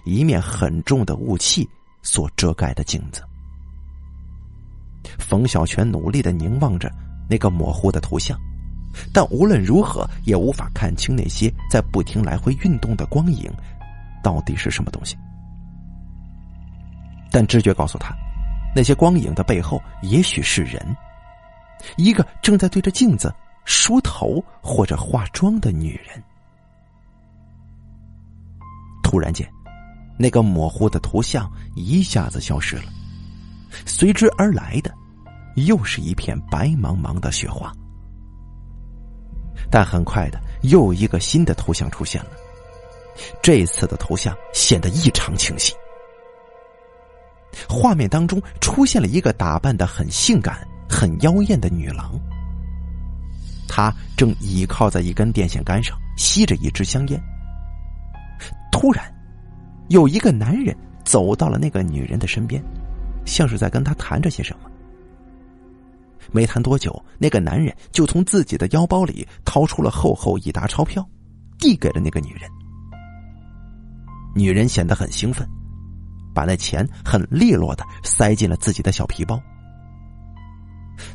A: 一面很重的雾气所遮盖的镜子，冯小泉努力的凝望着那个模糊的图像，但无论如何也无法看清那些在不停来回运动的光影到底是什么东西。但直觉告诉他，那些光影的背后也许是人，一个正在对着镜子梳头或者化妆的女人。突然间。那个模糊的图像一下子消失了，随之而来的又是一片白茫茫的雪花。但很快的，又一个新的图像出现了。这次的图像显得异常清晰，画面当中出现了一个打扮的很性感、很妖艳的女郎。她正倚靠在一根电线杆上，吸着一支香烟。突然。有一个男人走到了那个女人的身边，像是在跟她谈着些什么。没谈多久，那个男人就从自己的腰包里掏出了厚厚一沓钞票，递给了那个女人。女人显得很兴奋，把那钱很利落的塞进了自己的小皮包。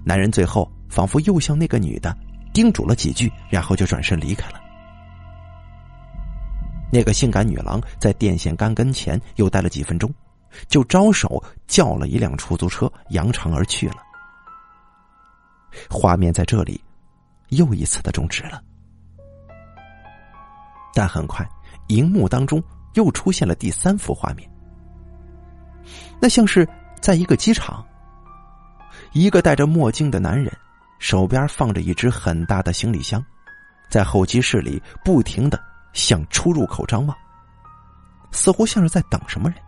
A: 男人最后仿佛又向那个女的叮嘱了几句，然后就转身离开了。那个性感女郎在电线杆跟前又待了几分钟，就招手叫了一辆出租车，扬长而去了。画面在这里又一次的终止了，但很快，荧幕当中又出现了第三幅画面。那像是在一个机场，一个戴着墨镜的男人手边放着一只很大的行李箱，在候机室里不停的。向出入口张望，似乎像是在等什么人。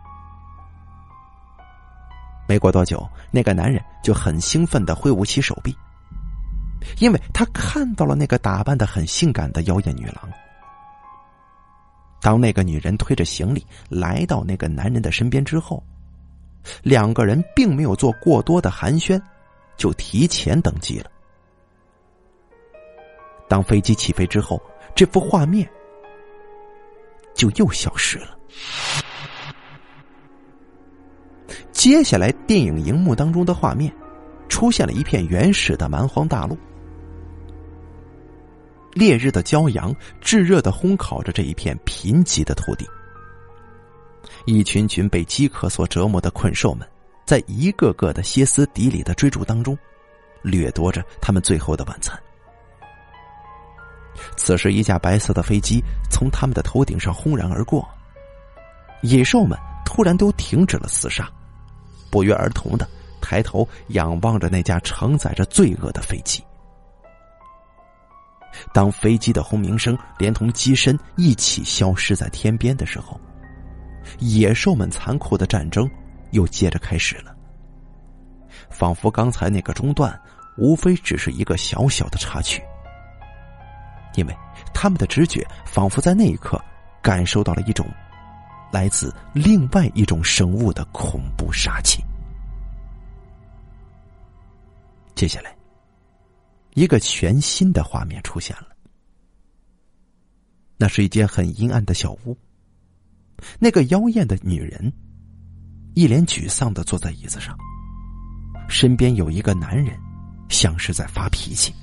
A: 没过多久，那个男人就很兴奋的挥舞起手臂，因为他看到了那个打扮的很性感的妖艳女郎。当那个女人推着行李来到那个男人的身边之后，两个人并没有做过多的寒暄，就提前登机了。当飞机起飞之后，这幅画面。就又消失了。接下来，电影荧幕当中的画面出现了一片原始的蛮荒大陆，烈日的骄阳炙热的烘烤着这一片贫瘠的土地。一群群被饥渴所折磨的困兽们，在一个个的歇斯底里的追逐当中，掠夺着他们最后的晚餐。此时，一架白色的飞机从他们的头顶上轰然而过。野兽们突然都停止了厮杀，不约而同的抬头仰望着那架承载着罪恶的飞机。当飞机的轰鸣声连同机身一起消失在天边的时候，野兽们残酷的战争又接着开始了。仿佛刚才那个中断，无非只是一个小小的插曲。因为他们的直觉仿佛在那一刻感受到了一种来自另外一种生物的恐怖杀气。接下来，一个全新的画面出现了。那是一间很阴暗的小屋。那个妖艳的女人一脸沮丧的坐在椅子上，身边有一个男人，像是在发脾气。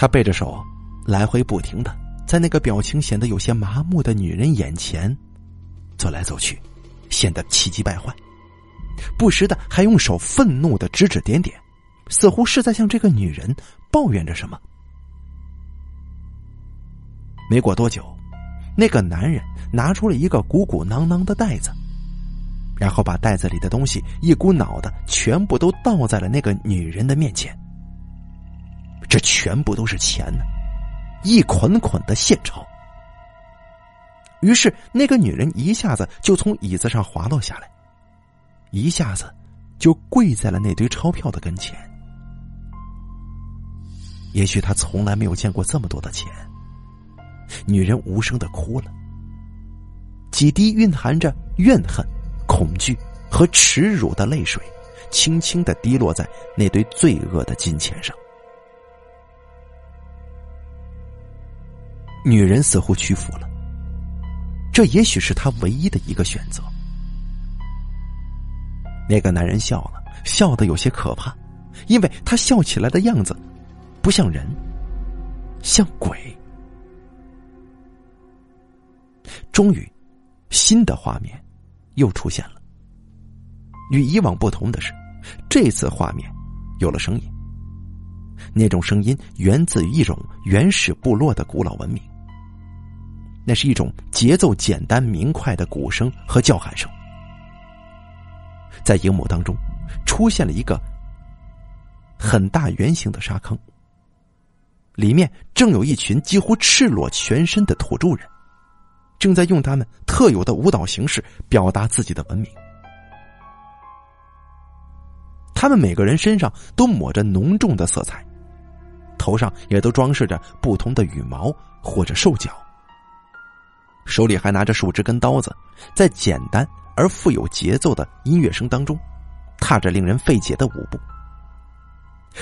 A: 他背着手，来回不停的在那个表情显得有些麻木的女人眼前走来走去，显得气急败坏，不时的还用手愤怒的指指点点，似乎是在向这个女人抱怨着什么。没过多久，那个男人拿出了一个鼓鼓囊囊的袋子，然后把袋子里的东西一股脑的全部都倒在了那个女人的面前。这全部都是钱呢，一捆捆的现钞。于是那个女人一下子就从椅子上滑落下来，一下子就跪在了那堆钞票的跟前。也许她从来没有见过这么多的钱。女人无声的哭了，几滴蕴含着怨恨、恐惧和耻辱的泪水，轻轻的滴落在那堆罪恶的金钱上。女人似乎屈服了，这也许是她唯一的一个选择。那个男人笑了笑得有些可怕，因为他笑起来的样子不像人，像鬼。终于，新的画面又出现了。与以往不同的是，这次画面有了声音。那种声音源自于一种原始部落的古老文明。那是一种节奏简单明快的鼓声和叫喊声，在荧幕当中出现了一个很大圆形的沙坑，里面正有一群几乎赤裸全身的土著人，正在用他们特有的舞蹈形式表达自己的文明。他们每个人身上都抹着浓重的色彩，头上也都装饰着不同的羽毛或者兽角。手里还拿着树枝跟刀子，在简单而富有节奏的音乐声当中，踏着令人费解的舞步。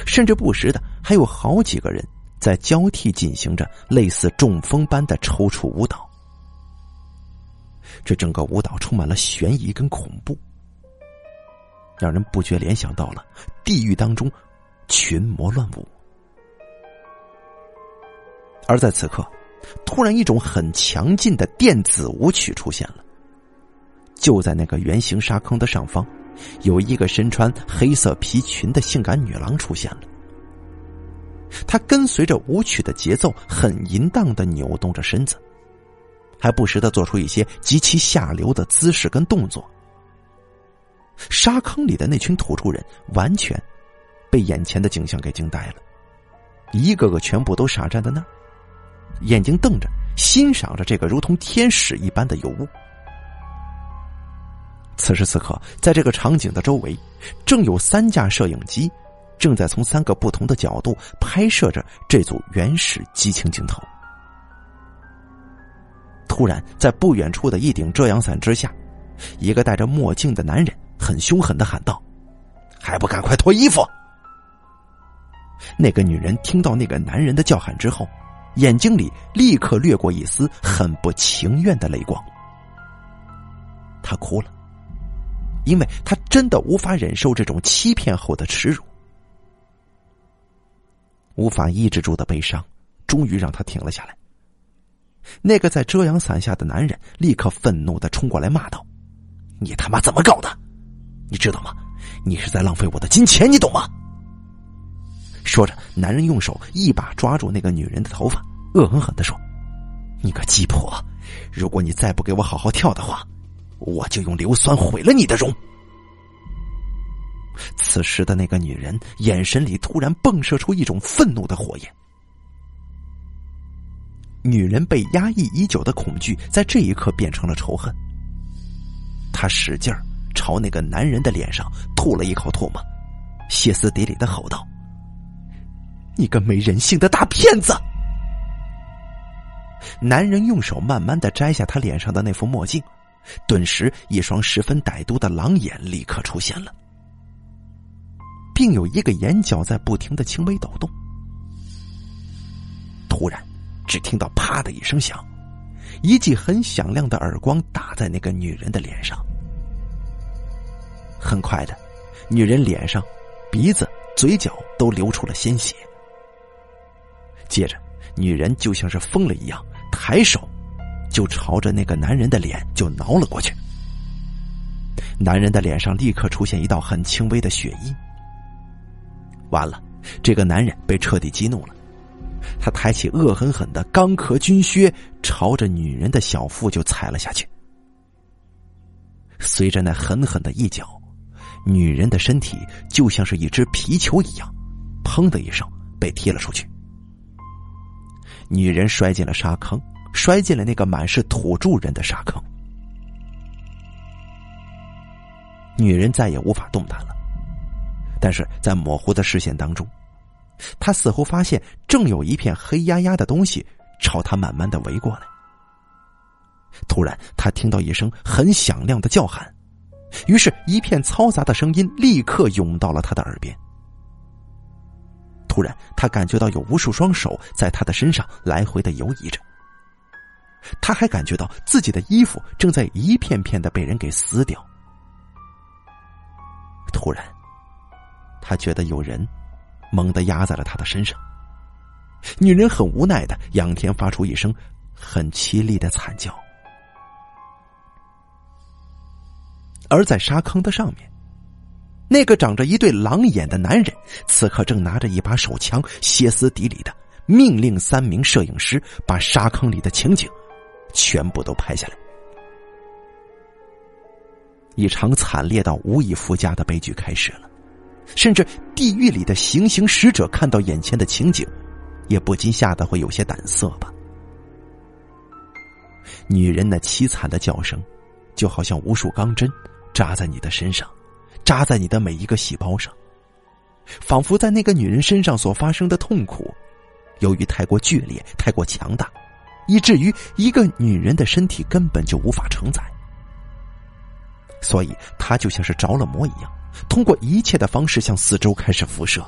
A: 甚至不时的还有好几个人在交替进行着类似中风般的抽搐舞蹈。这整个舞蹈充满了悬疑跟恐怖，让人不觉联想到了地狱当中群魔乱舞。而在此刻，突然一种很强劲的电子舞曲出现了。就在那个圆形沙坑的上方，有一个身穿黑色皮裙的性感女郎出现了。她跟随着舞曲的节奏，很淫荡的扭动着身子。还不时的做出一些极其下流的姿势跟动作。沙坑里的那群土著人完全被眼前的景象给惊呆了，一个个全部都傻站在那儿，眼睛瞪着，欣赏着这个如同天使一般的尤物。此时此刻，在这个场景的周围，正有三架摄影机，正在从三个不同的角度拍摄着这组原始激情镜头。突然，在不远处的一顶遮阳伞之下，一个戴着墨镜的男人很凶狠的喊道：“还不赶快脱衣服！”那个女人听到那个男人的叫喊之后，眼睛里立刻掠过一丝很不情愿的泪光。他哭了，因为他真的无法忍受这种欺骗后的耻辱，无法抑制住的悲伤，终于让他停了下来。那个在遮阳伞下的男人立刻愤怒的冲过来骂道：“你他妈怎么搞的？你知道吗？你是在浪费我的金钱，你懂吗？”说着，男人用手一把抓住那个女人的头发，恶狠狠的说：“你个鸡婆！如果你再不给我好好跳的话，我就用硫酸毁了你的容。”此时的那个女人眼神里突然迸射出一种愤怒的火焰。女人被压抑已久的恐惧，在这一刻变成了仇恨。她使劲儿朝那个男人的脸上吐了一口唾沫，歇斯底里的吼道：“你个没人性的大骗子！”男人用手慢慢的摘下他脸上的那副墨镜，顿时一双十分歹毒的狼眼立刻出现了，并有一个眼角在不停的轻微抖动。突然。只听到“啪”的一声响，一记很响亮的耳光打在那个女人的脸上。很快的，女人脸上、鼻子、嘴角都流出了鲜血。接着，女人就像是疯了一样，抬手就朝着那个男人的脸就挠了过去。男人的脸上立刻出现一道很轻微的血印。完了，这个男人被彻底激怒了。他抬起恶狠狠的钢壳军靴，朝着女人的小腹就踩了下去。随着那狠狠的一脚，女人的身体就像是一只皮球一样，砰的一声被踢了出去。女人摔进了沙坑，摔进了那个满是土著人的沙坑。女人再也无法动弹了，但是在模糊的视线当中。他似乎发现，正有一片黑压压的东西朝他慢慢的围过来。突然，他听到一声很响亮的叫喊，于是，一片嘈杂的声音立刻涌到了他的耳边。突然，他感觉到有无数双手在他的身上来回的游移着。他还感觉到自己的衣服正在一片片的被人给撕掉。突然，他觉得有人。猛地压在了他的身上，女人很无奈的仰天发出一声很凄厉的惨叫，而在沙坑的上面，那个长着一对狼眼的男人，此刻正拿着一把手枪，歇斯底里的命令三名摄影师把沙坑里的情景全部都拍下来。一场惨烈到无以复加的悲剧开始了。甚至地狱里的行刑使者看到眼前的情景，也不禁吓得会有些胆色吧。女人那凄惨的叫声，就好像无数钢针扎在你的身上，扎在你的每一个细胞上，仿佛在那个女人身上所发生的痛苦，由于太过剧烈、太过强大，以至于一个女人的身体根本就无法承载。所以，他就像是着了魔一样，通过一切的方式向四周开始辐射。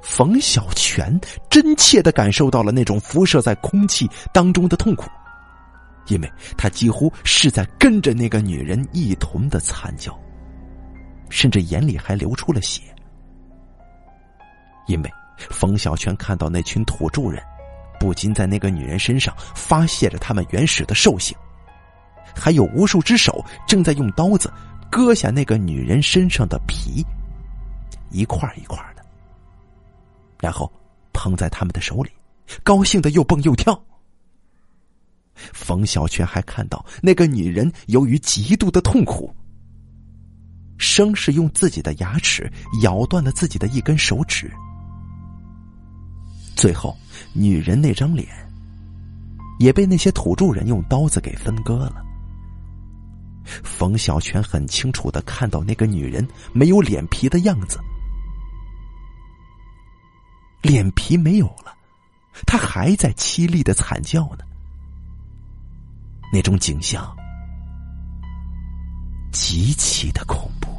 A: 冯小泉真切的感受到了那种辐射在空气当中的痛苦，因为他几乎是在跟着那个女人一同的惨叫，甚至眼里还流出了血。因为冯小泉看到那群土著人，不仅在那个女人身上发泄着他们原始的兽性。还有无数只手正在用刀子割下那个女人身上的皮，一块一块的，然后捧在他们的手里，高兴的又蹦又跳。冯小泉还看到那个女人由于极度的痛苦，生是用自己的牙齿咬断了自己的一根手指，最后女人那张脸也被那些土著人用刀子给分割了。冯小泉很清楚的看到那个女人没有脸皮的样子，脸皮没有了，她还在凄厉的惨叫呢。那种景象极其的恐怖。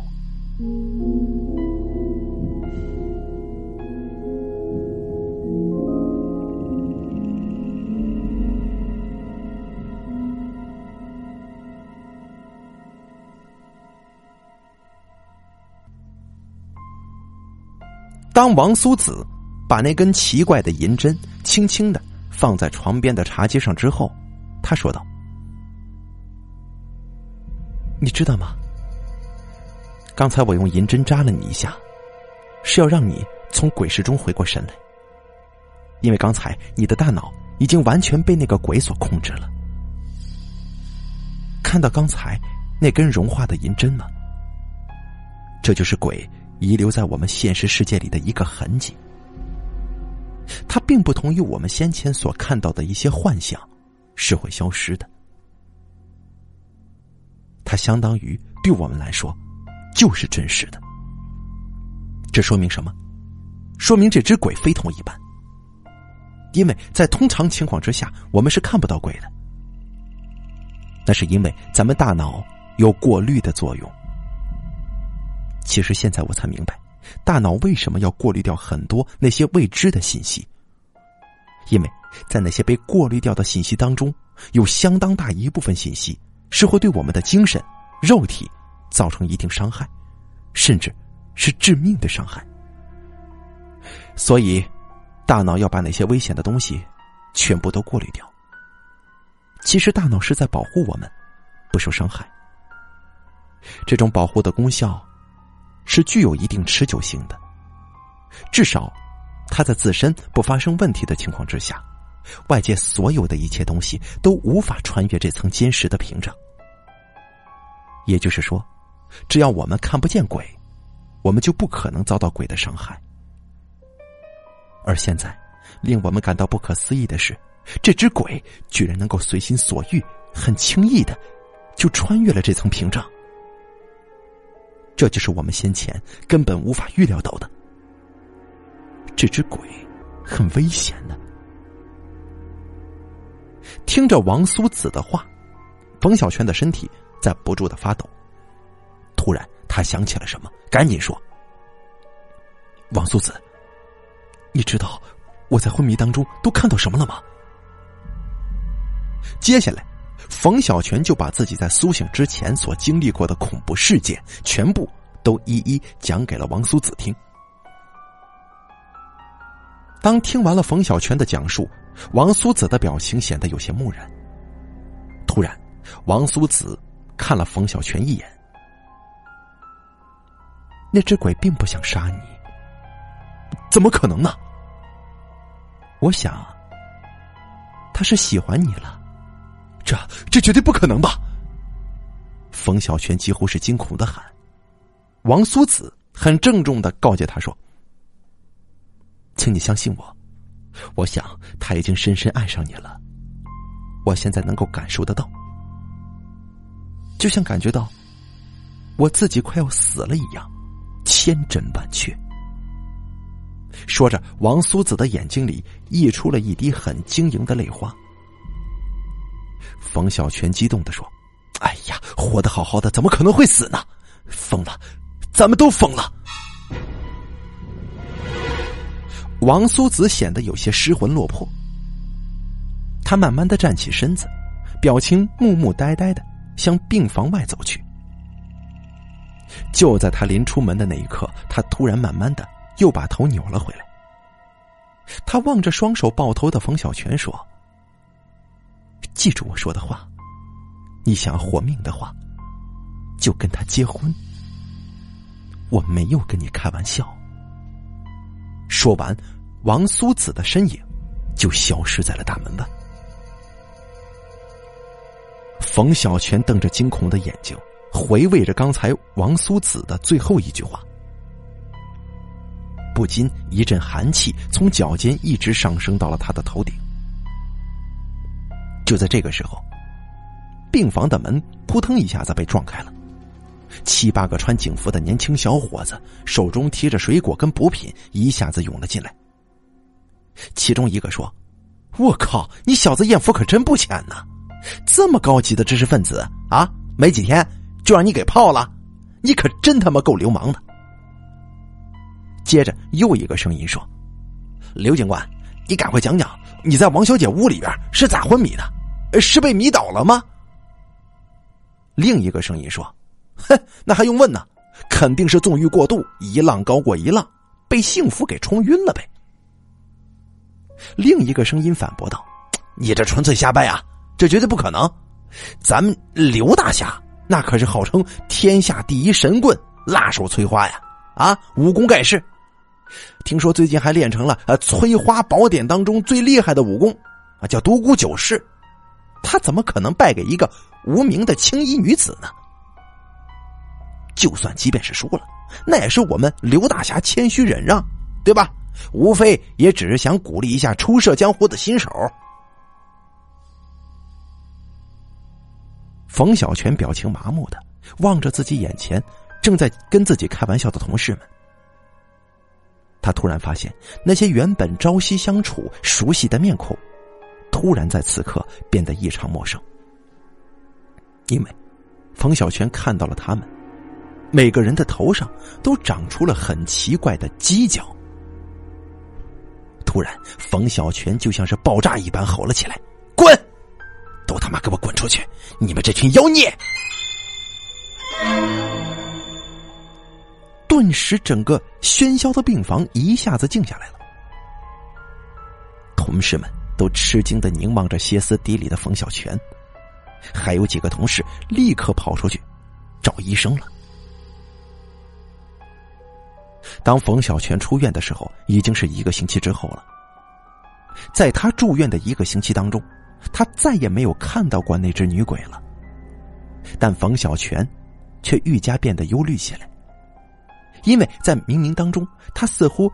A: 当王苏子把那根奇怪的银针轻轻的放在床边的茶几上之后，他说道：“你知道吗？刚才我用银针扎了你一下，是要让你从鬼市中回过神来。因为刚才你的大脑已经完全被那个鬼所控制了。看到刚才那根融化的银针吗？这就是鬼。”遗留在我们现实世界里的一个痕迹，它并不同于我们先前所看到的一些幻象，是会消失的。它相当于对我们来说，就是真实的。这说明什么？说明这只鬼非同一般。因为在通常情况之下，我们是看不到鬼的。那是因为咱们大脑有过滤的作用。其实现在我才明白，大脑为什么要过滤掉很多那些未知的信息。因为在那些被过滤掉的信息当中，有相当大一部分信息是会对我们的精神、肉体造成一定伤害，甚至是致命的伤害。所以，大脑要把那些危险的东西全部都过滤掉。其实，大脑是在保护我们不受伤害。这种保护的功效。是具有一定持久性的，至少，它在自身不发生问题的情况之下，外界所有的一切东西都无法穿越这层坚实的屏障。也就是说，只要我们看不见鬼，我们就不可能遭到鬼的伤害。而现在，令我们感到不可思议的是，这只鬼居然能够随心所欲、很轻易的就穿越了这层屏障。这就是我们先前根本无法预料到的。这只鬼很危险的。听着王苏子的话，冯小泉的身体在不住的发抖。突然，他想起了什么，赶紧说：“王苏子，你知道我在昏迷当中都看到什么了吗？”接下来。冯小泉就把自己在苏醒之前所经历过的恐怖事件全部都一一讲给了王苏子听。当听完了冯小泉的讲述，王苏子的表情显得有些木然。突然，王苏子看了冯小泉一眼：“那只鬼并不想杀你，
B: 怎么可能呢？
A: 我想，他是喜欢你了。”
B: 这这绝对不可能吧！
A: 冯小泉几乎是惊恐的喊。王苏子很郑重的告诫他说：“请你相信我，我想他已经深深爱上你了。我现在能够感受得到，就像感觉到我自己快要死了一样，千真万确。说着，王苏子的眼睛里溢出了一滴很晶莹的泪花。冯小泉激动的说：“哎呀，活得好好的，怎么可能会死呢？疯了，咱们都疯了！”王苏子显得有些失魂落魄，他慢慢的站起身子，表情木木呆呆的向病房外走去。就在他临出门的那一刻，他突然慢慢的又把头扭了回来。他望着双手抱头的冯小泉说：“记住我说的话，你想活命的话，就跟他结婚。我没有跟你开玩笑。”说完，王苏子的身影就消失在了大门外。冯小泉瞪着惊恐的眼睛，回味着刚才王苏子的最后一句话，不禁一阵寒气从脚尖一直上升到了他的头顶。就在这个时候，病房的门扑腾一下子被撞开了。七八个穿警服的年轻小伙子，手中提着水果跟补品，一下子涌了进来。其中一个说：“我靠，你小子艳福可真不浅呐！这么高级的知识分子啊，没几天就让你给泡了，你可真他妈够流氓的。”接着又一个声音说：“刘警官，你赶快讲讲你在王小姐屋里边是咋昏迷的？是被迷倒了吗？”另一个声音说。哼，那还用问呢？肯定是纵欲过度，一浪高过一浪，被幸福给冲晕了呗。另一个声音反驳道：“你这纯粹瞎掰啊！这绝对不可能。咱们刘大侠那可是号称天下第一神棍，辣手摧花呀！啊，武功盖世。听说最近还练成了呃《催花宝典》当中最厉害的武功啊，叫独孤九式。他怎么可能败给一个无名的青衣女子呢？”就算即便是输了，那也是我们刘大侠谦虚忍让，对吧？无非也只是想鼓励一下初涉江湖的新手。冯小泉表情麻木的望着自己眼前正在跟自己开玩笑的同事们，他突然发现那些原本朝夕相处、熟悉的面孔，突然在此刻变得异常陌生，因为冯小泉看到了他们。每个人的头上都长出了很奇怪的犄角。突然，冯小泉就像是爆炸一般吼了起来：“滚！都他妈给我滚出去！你们这群妖孽！”顿时，整个喧嚣的病房一下子静下来了。同事们都吃惊的凝望着歇斯底里的冯小泉，还有几个同事立刻跑出去找医生了。当冯小泉出院的时候，已经是一个星期之后了。在他住院的一个星期当中，他再也没有看到过那只女鬼了。但冯小泉却愈加变得忧虑起来，因为在冥冥当中，他似乎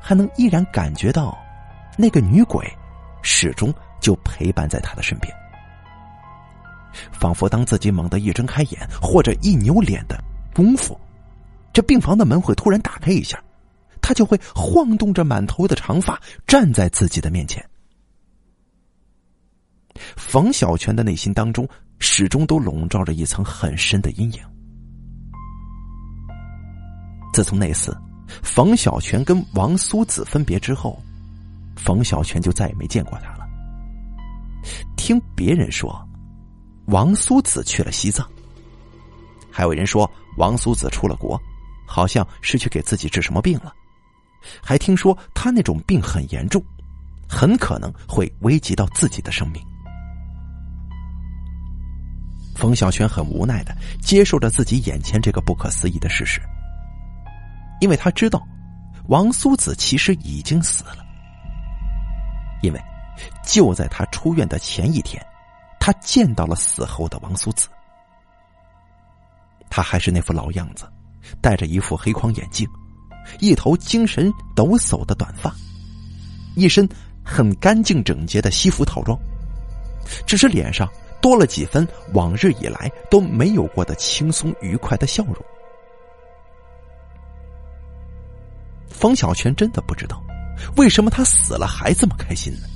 A: 还能依然感觉到那个女鬼始终就陪伴在他的身边，仿佛当自己猛地一睁开眼或者一扭脸的功夫。这病房的门会突然打开一下，他就会晃动着满头的长发站在自己的面前。冯小泉的内心当中始终都笼罩着一层很深的阴影。自从那次冯小泉跟王苏子分别之后，冯小泉就再也没见过他了。听别人说，王苏子去了西藏，还有人说王苏子出了国。好像是去给自己治什么病了，还听说他那种病很严重，很可能会危及到自己的生命。冯小泉很无奈的接受着自己眼前这个不可思议的事实，因为他知道王苏子其实已经死了，因为就在他出院的前一天，他见到了死后的王苏子，他还是那副老样子。戴着一副黑框眼镜，一头精神抖擞的短发，一身很干净整洁的西服套装，只是脸上多了几分往日以来都没有过的轻松愉快的笑容。冯小泉真的不知道，为什么他死了还这么开心呢？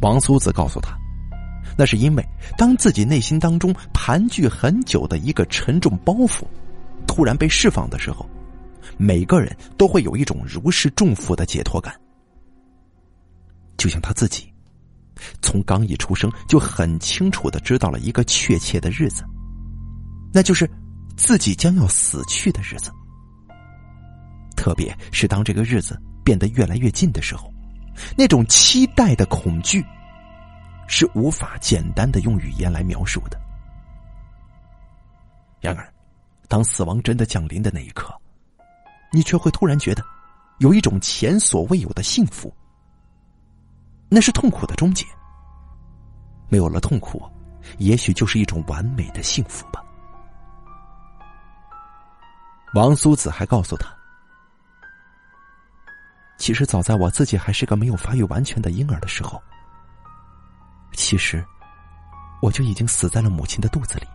A: 王苏子告诉他，那是因为当自己内心当中盘踞很久的一个沉重包袱，突然被释放的时候，每个人都会有一种如释重负的解脱感。就像他自己，从刚一出生就很清楚的知道了一个确切的日子，那就是自己将要死去的日子。特别是当这个日子变得越来越近的时候，那种期待的恐惧，是无法简单的用语言来描述的。然而，当死亡真的降临的那一刻，你却会突然觉得，有一种前所未有的幸福。那是痛苦的终结。没有了痛苦，也许就是一种完美的幸福吧。王苏子还告诉他。其实早在我自己还是个没有发育完全的婴儿的时候，其实我就已经死在了母亲的肚子里。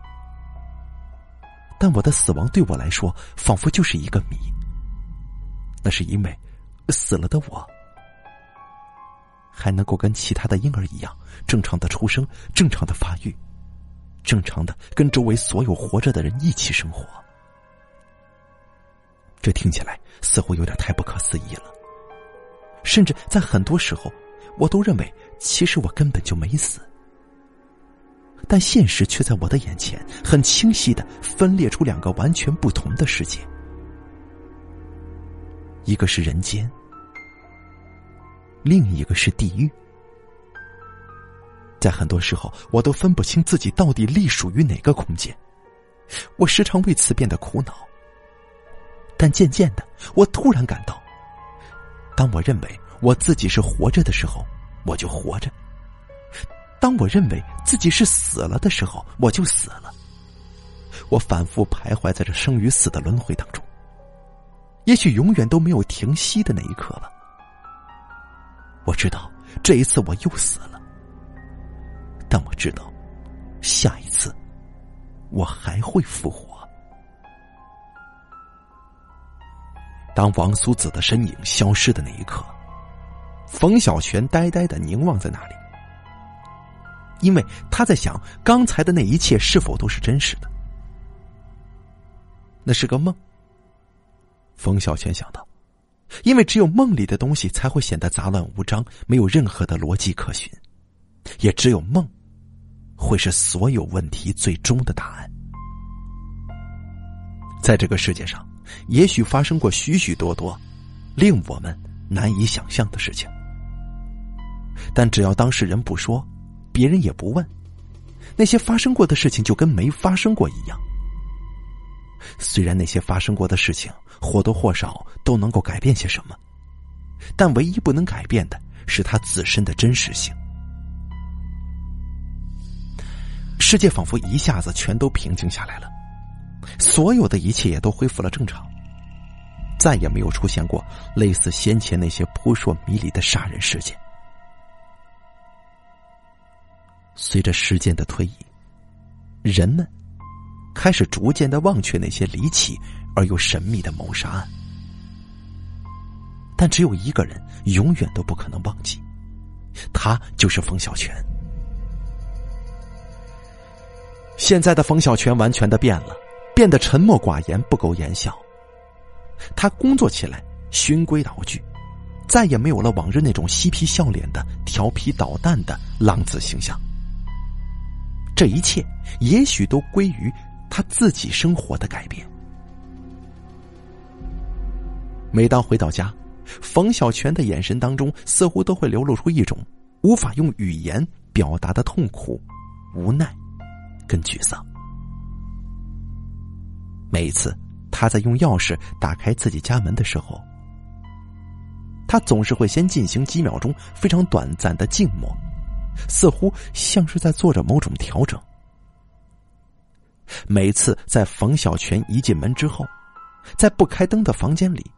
A: 但我的死亡对我来说仿佛就是一个谜。那是因为死了的我还能够跟其他的婴儿一样正常的出生、正常的发育、正常的跟周围所有活着的人一起生活。这听起来似乎有点太不可思议了。甚至在很多时候，我都认为其实我根本就没死，但现实却在我的眼前很清晰的分裂出两个完全不同的世界，一个是人间，另一个是地狱。在很多时候，我都分不清自己到底隶属于哪个空间，我时常为此变得苦恼。但渐渐的，我突然感到。当我认为我自己是活着的时候，我就活着；当我认为自己是死了的时候，我就死了。我反复徘徊在这生与死的轮回当中，也许永远都没有停息的那一刻了。我知道这一次我又死了，但我知道下一次我还会复活。当王苏子的身影消失的那一刻，冯小泉呆呆的凝望在那里，因为他在想刚才的那一切是否都是真实的。那是个梦。冯小泉想到，因为只有梦里的东西才会显得杂乱无章，没有任何的逻辑可循，也只有梦，会是所有问题最终的答案。在这个世界上。也许发生过许许多多令我们难以想象的事情，但只要当事人不说，别人也不问，那些发生过的事情就跟没发生过一样。虽然那些发生过的事情或多或少都能够改变些什么，但唯一不能改变的是它自身的真实性。世界仿佛一下子全都平静下来了。所有的一切也都恢复了正常，再也没有出现过类似先前那些扑朔迷离的杀人事件。随着时间的推移，人们开始逐渐的忘却那些离奇而又神秘的谋杀案，但只有一个人永远都不可能忘记，他就是冯小泉。现在的冯小泉完全的变了。变得沉默寡言、不苟言笑。他工作起来循规蹈矩，再也没有了往日那种嬉皮笑脸的、调皮捣蛋的浪子形象。这一切也许都归于他自己生活的改变。每当回到家，冯小泉的眼神当中似乎都会流露出一种无法用语言表达的痛苦、无奈跟沮丧。每一次他在用钥匙打开自己家门的时候，他总是会先进行几秒钟非常短暂的静默，似乎像是在做着某种调整。每次在冯小泉一进门之后，在不开灯的房间里，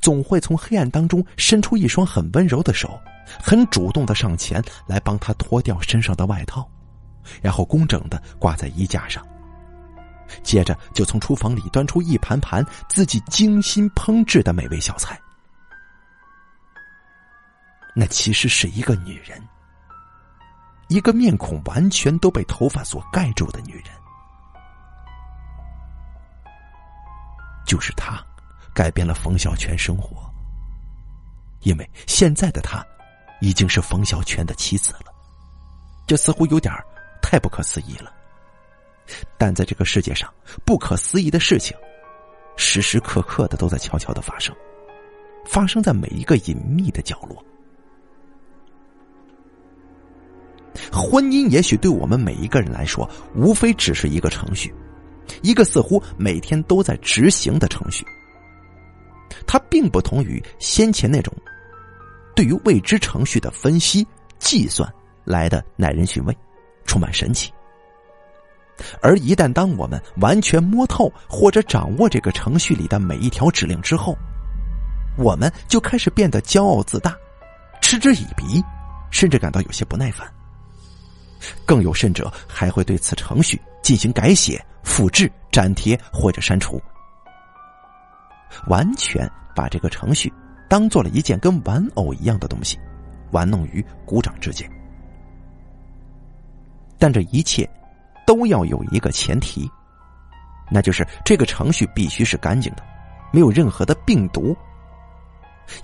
A: 总会从黑暗当中伸出一双很温柔的手，很主动的上前来帮他脱掉身上的外套，然后工整的挂在衣架上。接着就从厨房里端出一盘盘自己精心烹制的美味小菜。那其实是一个女人，一个面孔完全都被头发所盖住的女人。就是她，改变了冯小泉生活。因为现在的她，已经是冯小泉的妻子了。这似乎有点太不可思议了。但在这个世界上，不可思议的事情，时时刻刻的都在悄悄的发生，发生在每一个隐秘的角落。婚姻也许对我们每一个人来说，无非只是一个程序，一个似乎每天都在执行的程序。它并不同于先前那种对于未知程序的分析计算来的耐人寻味，充满神奇。而一旦当我们完全摸透或者掌握这个程序里的每一条指令之后，我们就开始变得骄傲自大，嗤之以鼻，甚至感到有些不耐烦。更有甚者，还会对此程序进行改写、复制、粘贴或者删除，完全把这个程序当做了一件跟玩偶一样的东西，玩弄于股掌之间。但这一切。都要有一个前提，那就是这个程序必须是干净的，没有任何的病毒。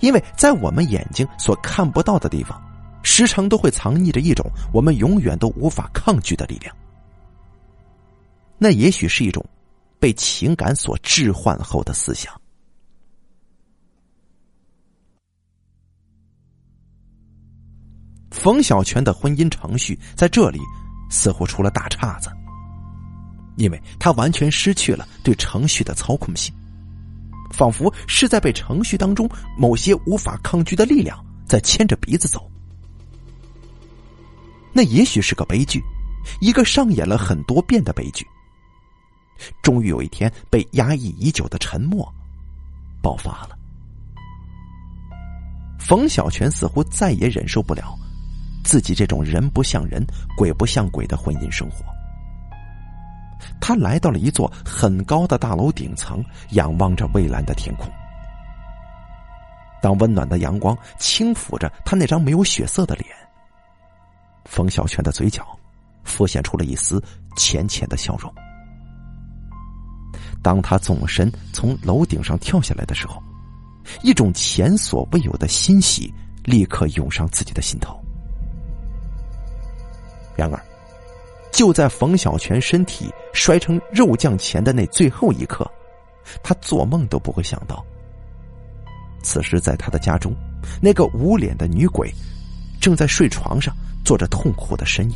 A: 因为在我们眼睛所看不到的地方，时常都会藏匿着一种我们永远都无法抗拒的力量。那也许是一种被情感所置换后的思想。冯小泉的婚姻程序在这里。似乎出了大岔子，因为他完全失去了对程序的操控性，仿佛是在被程序当中某些无法抗拒的力量在牵着鼻子走。那也许是个悲剧，一个上演了很多遍的悲剧。终于有一天，被压抑已久的沉默爆发了。冯小泉似乎再也忍受不了。自己这种人不像人、鬼不像鬼的婚姻生活，他来到了一座很高的大楼顶层，仰望着蔚蓝的天空。当温暖的阳光轻抚着他那张没有血色的脸，冯小泉的嘴角浮现出了一丝浅浅的笑容。当他纵身从楼顶上跳下来的时候，一种前所未有的欣喜立刻涌上自己的心头。然而，就在冯小泉身体摔成肉酱前的那最后一刻，他做梦都不会想到，此时在他的家中，那个无脸的女鬼正在睡床上做着痛苦的呻吟。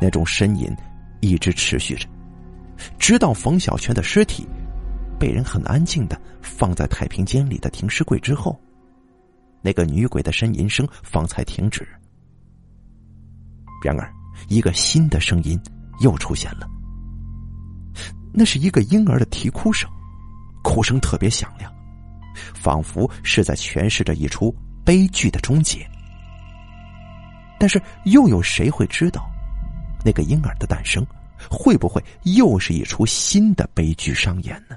A: 那种呻吟一直持续着，直到冯小泉的尸体被人很安静的放在太平间里的停尸柜之后，那个女鬼的呻吟声方才停止。然而，一个新的声音又出现了。那是一个婴儿的啼哭声，哭声特别响亮，仿佛是在诠释着一出悲剧的终结。但是，又有谁会知道，那个婴儿的诞生会不会又是一出新的悲剧上演呢？